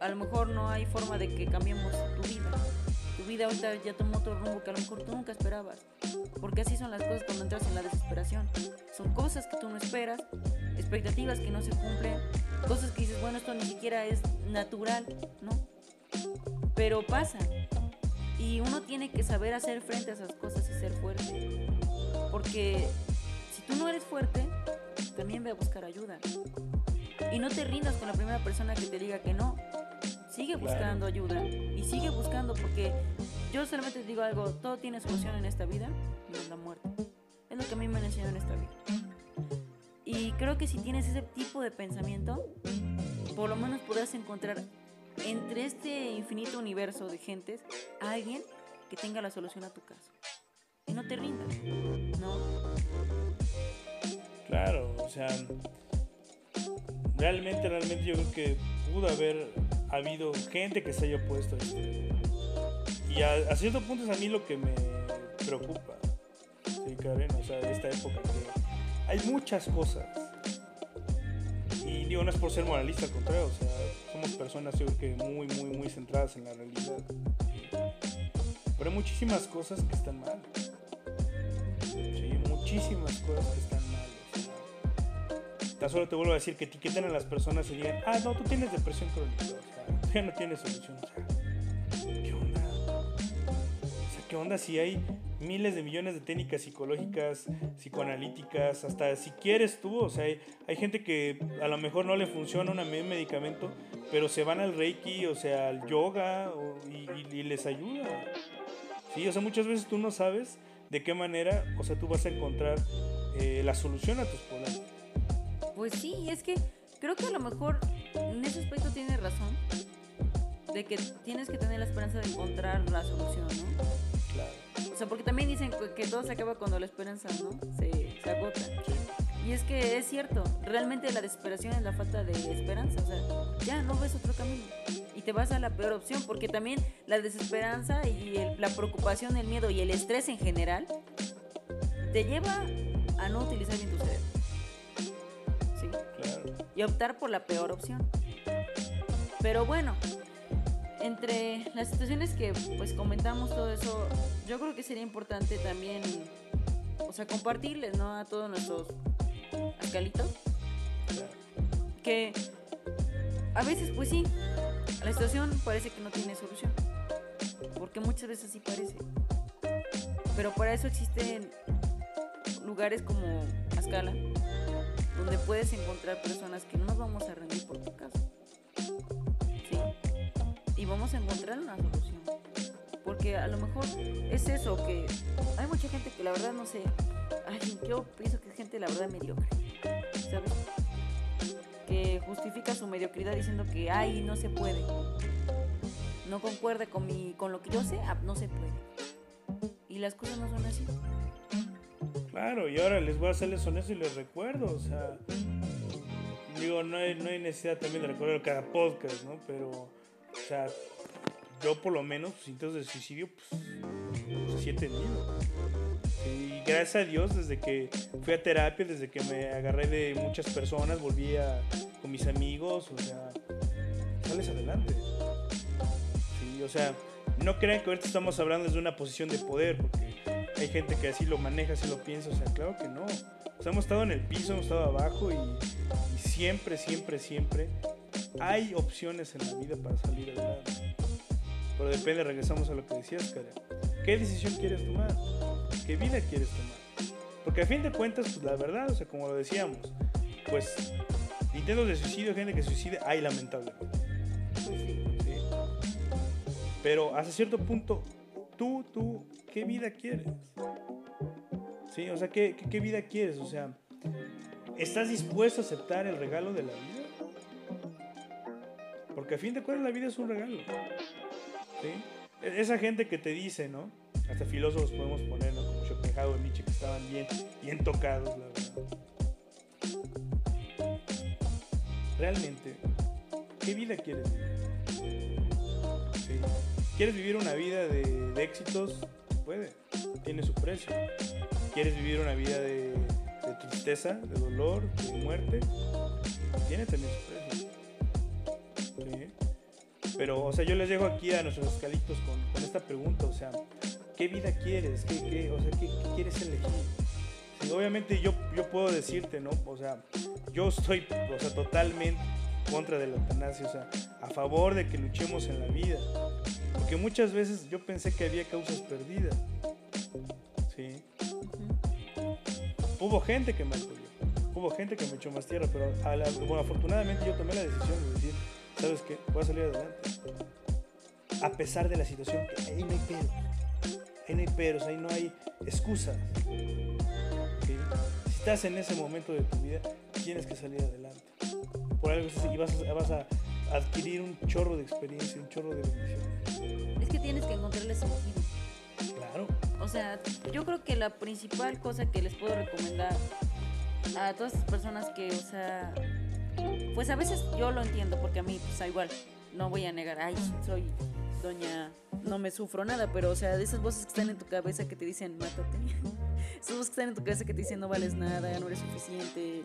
A lo mejor no hay forma de que cambiemos tu vida. Tu vida ahorita ya tomó otro rumbo que a lo mejor tú nunca esperabas. Porque así son las cosas cuando entras en la desesperación. Son cosas que tú no esperas, expectativas que no se cumplen, cosas que dices, bueno, esto ni siquiera es natural, ¿no? Pero pasa. Y uno tiene que saber hacer frente a esas cosas y ser fuerte. Porque si tú no eres fuerte, también ve a buscar ayuda. Y no te rindas con la primera persona que te diga que no. Sigue buscando ayuda y sigue buscando porque yo solamente te digo algo, todo tiene solución en esta vida, menos la muerte. Es lo que a mí me han enseñado en esta vida. Y creo que si tienes ese tipo de pensamiento, por lo menos podrás encontrar entre este infinito universo de gentes a alguien que tenga la solución a tu caso. Y no te rindas, ¿no? Claro, o sea, realmente, realmente yo creo que pudo haber habido gente que se haya opuesto a esto. Y a, a cierto punto es a mí lo que me preocupa, sí, Karen, o sea, de esta época que hay muchas cosas. Y digo, no es por ser moralista, al contrario, o sea, somos personas creo que muy, muy, muy centradas en la realidad. Pero hay muchísimas cosas que están mal. Sí, muchísimas cosas que están mal. tan solo te vuelvo a decir que etiqueten a las personas y digan, ah, no, tú tienes depresión crónica, ya no tienes solución. ¿qué onda? ¿qué onda si hay miles de millones de técnicas psicológicas, psicoanalíticas, hasta si quieres tú, o sea, hay, hay gente que a lo mejor no le funciona un medicamento, pero se van al reiki, o sea, al yoga, y les ayuda. Sí, o sea, muchas veces tú no sabes de qué manera, o sea, tú vas a encontrar eh, la solución a tus problemas. Pues sí, es que creo que a lo mejor en ese aspecto tienes razón. De que tienes que tener la esperanza de encontrar la solución, ¿no? Claro. O sea, porque también dicen que- todo se acaba cuando la esperanza, ¿no? Se, se agota. Y es que es cierto, realmente la desesperación es la falta de esperanza. O sea, ya no ves otro camino. Y te vas a la peor opción, porque también la desesperanza y el- la preocupación, el miedo y el estrés en general te lleva a no utilizar bien tu cerebro. ¿Sí? Claro. y optar por la peor opción. Pero bueno, entre las situaciones que pues comentamos todo eso, yo creo que sería importante también, o sea, compartirles, ¿no? A todos nuestros alcalitos, claro. que a veces pues sí, la situación parece que no tiene solución, porque muchas veces sí parece. Pero para eso existen lugares como Azcala, donde puedes encontrar personas que no nos vamos a rendir por tu caso. Y vamos a encontrar una solución. Porque a lo mejor es eso, que hay mucha gente que la verdad no sé. Ay, yo pienso que es gente la verdad mediocre. ¿Sabes? Que justifica su mediocridad diciendo que ay, no se puede. No concuerda con mi, con lo que yo sé, ah, no se puede. Y las cosas no son así. Claro, y ahora les voy a hacerles honesto y les recuerdo, o sea, digo, no no hay necesidad también de recordar cada podcast, ¿no? Pero, o sea, yo por lo menos, pues, intentos de suicidio, pues, pues, sí he tenido. Y gracias a Dios, desde que fui a terapia, desde que me agarré de muchas personas, volví a, con mis amigos, o sea, sales adelante. Sí, o sea, no crean que ahorita estamos hablando desde una posición de poder, porque hay gente que así lo maneja, así lo piensa, o sea, claro que no. O sea, hemos estado en el piso, hemos estado abajo y, y siempre, siempre, siempre hay opciones en la vida para salir adelante. Pero depende, regresamos a lo que decías, Karen. ¿Qué decisión quieres tomar? ¿Qué vida quieres tomar? Porque a fin de cuentas, pues la verdad, o sea, como lo decíamos, pues intentos de suicidio, gente que suicide, hay lamentablemente. Pues. Pero hasta cierto punto, tú, tú, ¿qué vida quieres? ¿Sí? O sea, ¿qué, qué, qué vida quieres? O sea, ¿estás dispuesto a aceptar el regalo de la vida? Porque a fin de cuentas la vida es un regalo. E- Esa gente que te dice, ¿no? Hasta filósofos podemos poner, ¿no? Como Schopenhauer, Nietzsche, que estaban bien, bien tocados, la verdad. Realmente, ¿qué vida quieres vivir? ¿Quieres vivir una vida de, de éxitos? Puede, tiene su precio. ¿Quieres vivir una vida de, de tristeza, de dolor, de muerte? Tiene también su precio. Pero, o sea, yo les dejo aquí a nuestros escalitos con, con esta pregunta, o sea, ¿qué vida quieres? ¿Qué, qué, o sea, ¿qué, qué quieres elegir? Sí, obviamente yo, yo puedo decirte, ¿no? O sea, yo estoy, o sea, totalmente contra de la eutanasia, o sea, a favor de que luchemos en la vida. Porque muchas veces yo pensé que había causas perdidas. Sí. Hubo gente que me apoyó, hubo gente que me echó más tierra, pero a la- bueno, afortunadamente yo tomé la decisión de decir, ¿sabes qué? Voy a salir adelante. A pesar de la situación, que ahí no hay peros. Ahí no hay peros, ahí no hay excusas. ¿sí? Si estás en ese momento de tu vida, tienes que salir adelante. Por algo y vas a, vas a adquirir un chorro de experiencia, un chorro de bendición. Es que tienes que encontrarle sentido. Claro. O sea, yo creo que la principal cosa que les puedo recomendar a todas esas personas que, o sea, pues a veces yo lo entiendo porque a mí, pues igual, no voy a negar, ay, soy doña, no me sufro nada, pero o sea, de esas voces que están en tu cabeza que te dicen, mátate, esas voces que están en tu cabeza que te dicen, no vales nada, no eres suficiente,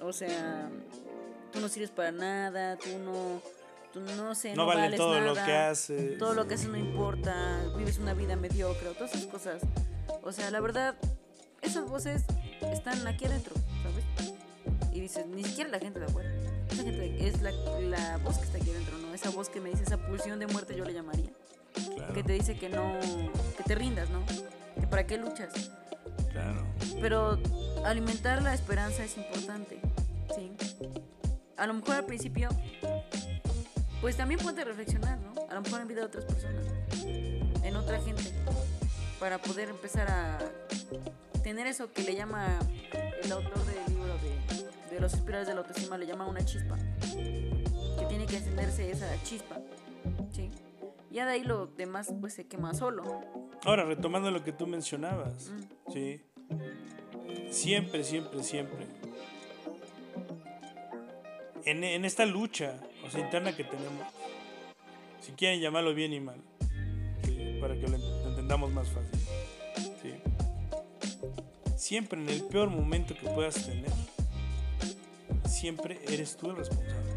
o sea, tú no sirves para nada, tú no, tú no sé, No, no, vale vales todo nada lo que haces. todo lo que haces no importa, vives una vida mediocre, todas esas cosas. O sea, la verdad, esas voces están aquí adentro, dices, ni siquiera la gente de afuera. Esa gente es la, la voz que está aquí adentro, ¿no? Esa voz que me dice, esa pulsión de muerte yo le llamaría. Claro, Que te dice que no, que te rindas, ¿no? Que para qué luchas. claro. Pero alimentar la esperanza es importante, ¿sí? A lo mejor al principio, pues también ponte a reflexionar, ¿no? A lo mejor en vida de otras personas, en otra gente, para poder empezar a tener eso que le llama el autor del libro de, de los espirales de la autoestima, le llama una chispa, que tiene que encenderse esa chispa, ¿sí? Ya de ahí lo demás pues se quema solo. Ahora, retomando lo que tú mencionabas, Mm. ¿sí? Siempre, siempre, siempre. En, en esta lucha, o sea, interna que tenemos, si quieren llamarlo bien y mal, ¿sí? para que lo ent- entendamos más fácil, ¿sí? siempre en el peor momento que puedas tener, siempre eres tú el responsable.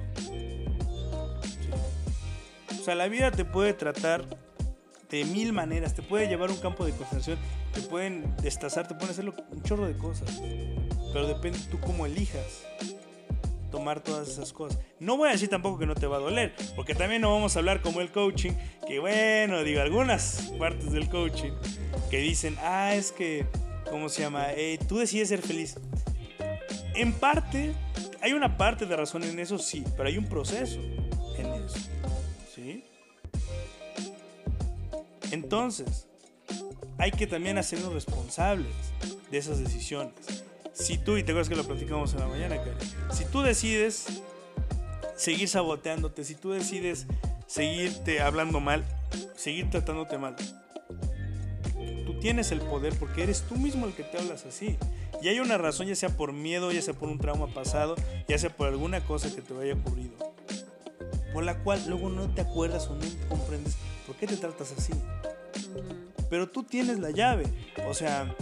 O sea, la vida te puede tratar de mil maneras, te puede llevar un campo de concentración, te pueden destazar, te pueden hacer un chorro de cosas, pero depende tú cómo elijas tomar todas esas cosas. No voy a decir tampoco que no te va a doler, porque también no vamos a hablar como el coaching, que bueno, digo, algunas partes del coaching que dicen, ah, es que, ¿cómo se llama? Eh, tú decides ser feliz. En parte, hay una parte de razón en eso, sí, pero hay un proceso en eso, ¿sí? Entonces, hay que también hacernos responsables de esas decisiones. Si tú, y te acuerdas que lo platicamos en la mañana, si tú decides seguir saboteándote, si tú decides seguirte hablando mal, seguir tratándote mal, tienes el poder porque eres tú mismo el que te hablas así. Y hay una razón, ya sea por miedo, ya sea por un trauma pasado, ya sea por alguna cosa que te haya ocurrido, por la cual luego no te acuerdas o no comprendes por qué te tratas así. Pero tú tienes la llave. O sea,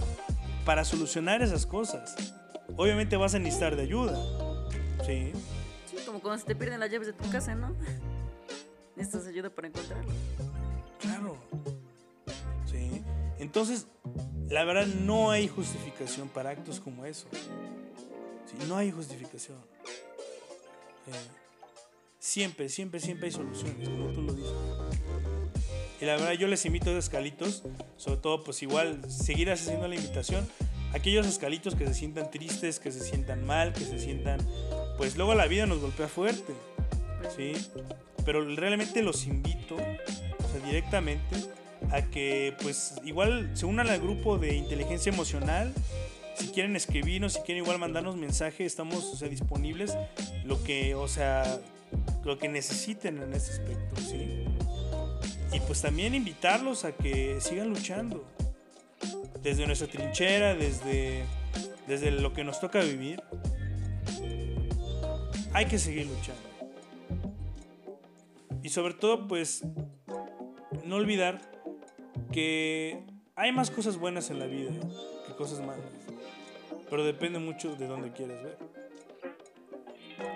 para solucionar esas cosas, obviamente vas a necesitar de ayuda. Sí. Sí, como cuando se te pierden las llaves de tu casa, ¿no? Necesitas ayuda para encontrarlo. Claro. Entonces, la verdad no hay justificación para actos como eso. Sí, no hay justificación. Eh, siempre, siempre, siempre hay soluciones, como tú lo dices. Y la verdad yo les invito a esos escalitos, sobre todo pues igual seguir haciendo la invitación. Aquellos escalitos que se sientan tristes, que se sientan mal, que se sientan... Pues luego la vida nos golpea fuerte. ¿sí? Pero realmente los invito, o sea, directamente, a que pues igual se unan al grupo de inteligencia emocional. Si quieren escribirnos, si quieren igual mandarnos mensaje, estamos o sea, disponibles. Lo que, o sea, lo que necesiten en este aspecto, ¿sí? Y pues también invitarlos a que sigan luchando. Desde nuestra trinchera, desde, desde lo que nos toca vivir. Hay que seguir luchando. Y sobre todo, pues, no olvidar que hay más cosas buenas en la vida que cosas malas. Pero depende mucho de dónde quieres ver.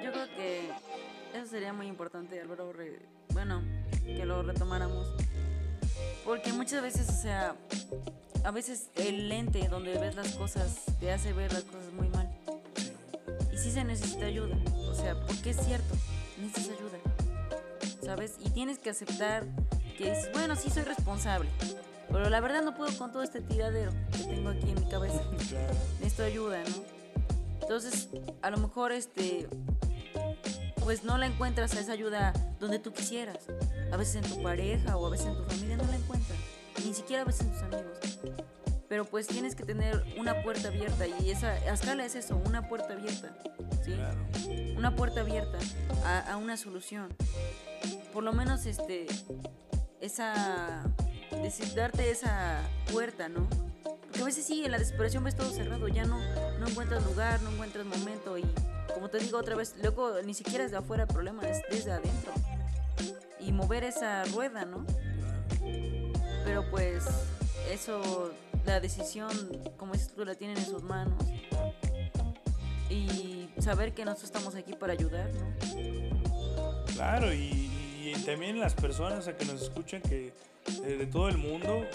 Yo creo que eso sería muy importante, Álvaro. Bueno, que lo retomáramos. Porque muchas veces, o sea, a veces el lente donde ves las cosas te hace ver las cosas muy mal. Y sí se necesita ayuda. O sea, porque es cierto, necesitas ayuda. ¿Sabes? Y tienes que aceptar que dices, bueno, sí soy responsable. Pero la verdad no puedo con todo este tiradero que tengo aquí en mi cabeza. Necesito ayuda, ¿no? Entonces, a lo mejor este pues no la encuentras a esa ayuda donde tú quisieras. A veces en tu pareja o a veces en tu familia no la encuentras. Ni siquiera a veces en tus amigos. Pero pues tienes que tener una puerta abierta y esa escala es eso, una puerta abierta. ¿sí? Una puerta abierta a, a una solución. Por lo menos este esa darte esa puerta, ¿no? Porque a veces sí, en la desesperación ves todo cerrado, ya no, no encuentras lugar, no encuentras momento y como te digo otra vez, luego ni siquiera es de afuera el problema, es desde adentro. Y mover esa rueda, ¿no? Pero pues eso, la decisión, como dices tú, la tienen en sus manos. Y saber que nosotros estamos aquí para ayudar, ¿no? Claro, y también las personas a que nos escuchan que eh, de todo el mundo,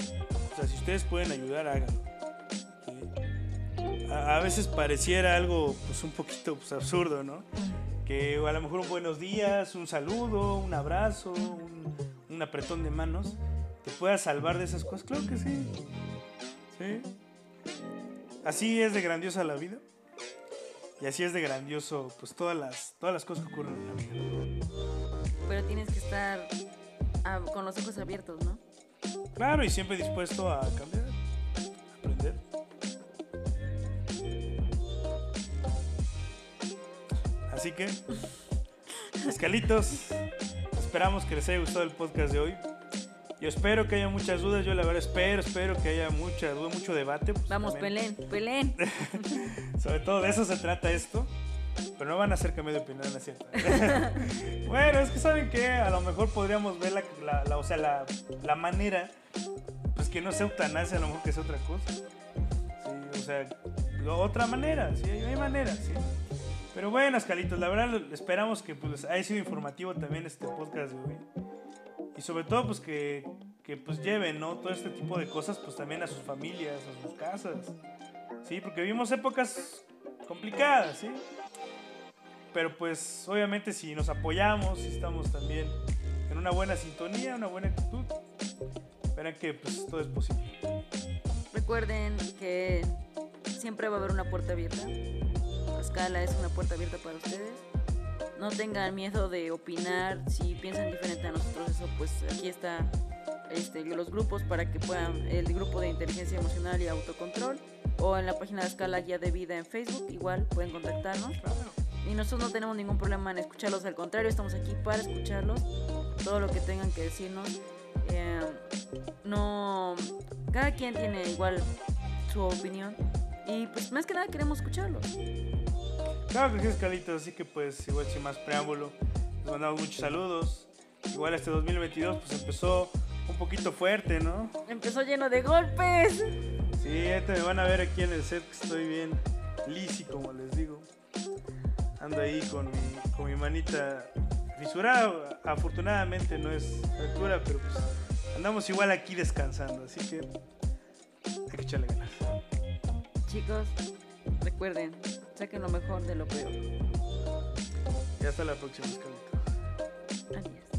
o sea, si ustedes pueden ayudar, háganlo. ¿sí? A, a, veces pareciera algo pues un poquito pues, absurdo, ¿no? Que a lo mejor un buenos días, un saludo, un abrazo, un, un apretón de manos, te pueda salvar de esas cosas. Claro que sí. ¿Sí? Así es de grandiosa la vida. Y así es de grandioso, pues todas las, todas las cosas que ocurren en la vida. Pero tienes que estar a, con los ojos abiertos, ¿no? Claro, y siempre dispuesto a cambiar, a aprender. Así que, escalitos, esperamos que les haya gustado el podcast de hoy. Yo espero que haya muchas dudas, yo la verdad espero, espero que haya mucha duda, mucho debate. Pues, Vamos, pelén, pelén. Sobre todo de eso se trata esto. Pero no van a hacer cambio de opinión, ¿no es cierto? bueno, es que saben que a lo mejor podríamos ver la, la, la o sea, la, la, manera, pues que no sea eutanasia, a lo mejor que sea otra cosa. Sí, o sea, otra manera, sí, hay maneras, sí. Pero bueno, Escalitos, la verdad esperamos que pues, haya sido informativo también este podcast hoy. Y sobre todo, pues que, que pues lleven, ¿no? Todo este tipo de cosas, pues también a sus familias, a sus casas. Sí, porque vivimos épocas complicadas, ¿sí? Pero pues obviamente si nos apoyamos, si estamos también en una buena sintonía, una buena actitud, verán que pues todo es posible. Recuerden que siempre va a haber una puerta abierta. La escala es una puerta abierta para ustedes. No tengan miedo de opinar. Si piensan diferente a nosotros, eso pues aquí está este, los grupos para que puedan, el grupo de inteligencia emocional y autocontrol. O en la página de escala ya de vida en Facebook, igual pueden contactarnos. Claro. Y nosotros no tenemos ningún problema en escucharlos, al contrario, estamos aquí para escucharlos, todo lo que tengan que decirnos. Eh, no, cada quien tiene igual su opinión y pues más que nada queremos escucharlos. Claro que sí, Escalitos, así que pues igual sin más preámbulo, les mandamos muchos saludos. Igual este 2022 pues empezó un poquito fuerte, ¿no? Empezó lleno de golpes. Sí, este me van a ver aquí en el set que estoy bien lisi, como les digo ando ahí con, con mi manita fisurada. Afortunadamente no es fractura, pero pues andamos igual aquí descansando, así que hay que echarle ganas. Chicos, recuerden, saquen lo mejor de lo peor. Y hasta la próxima, escalita. Adiós.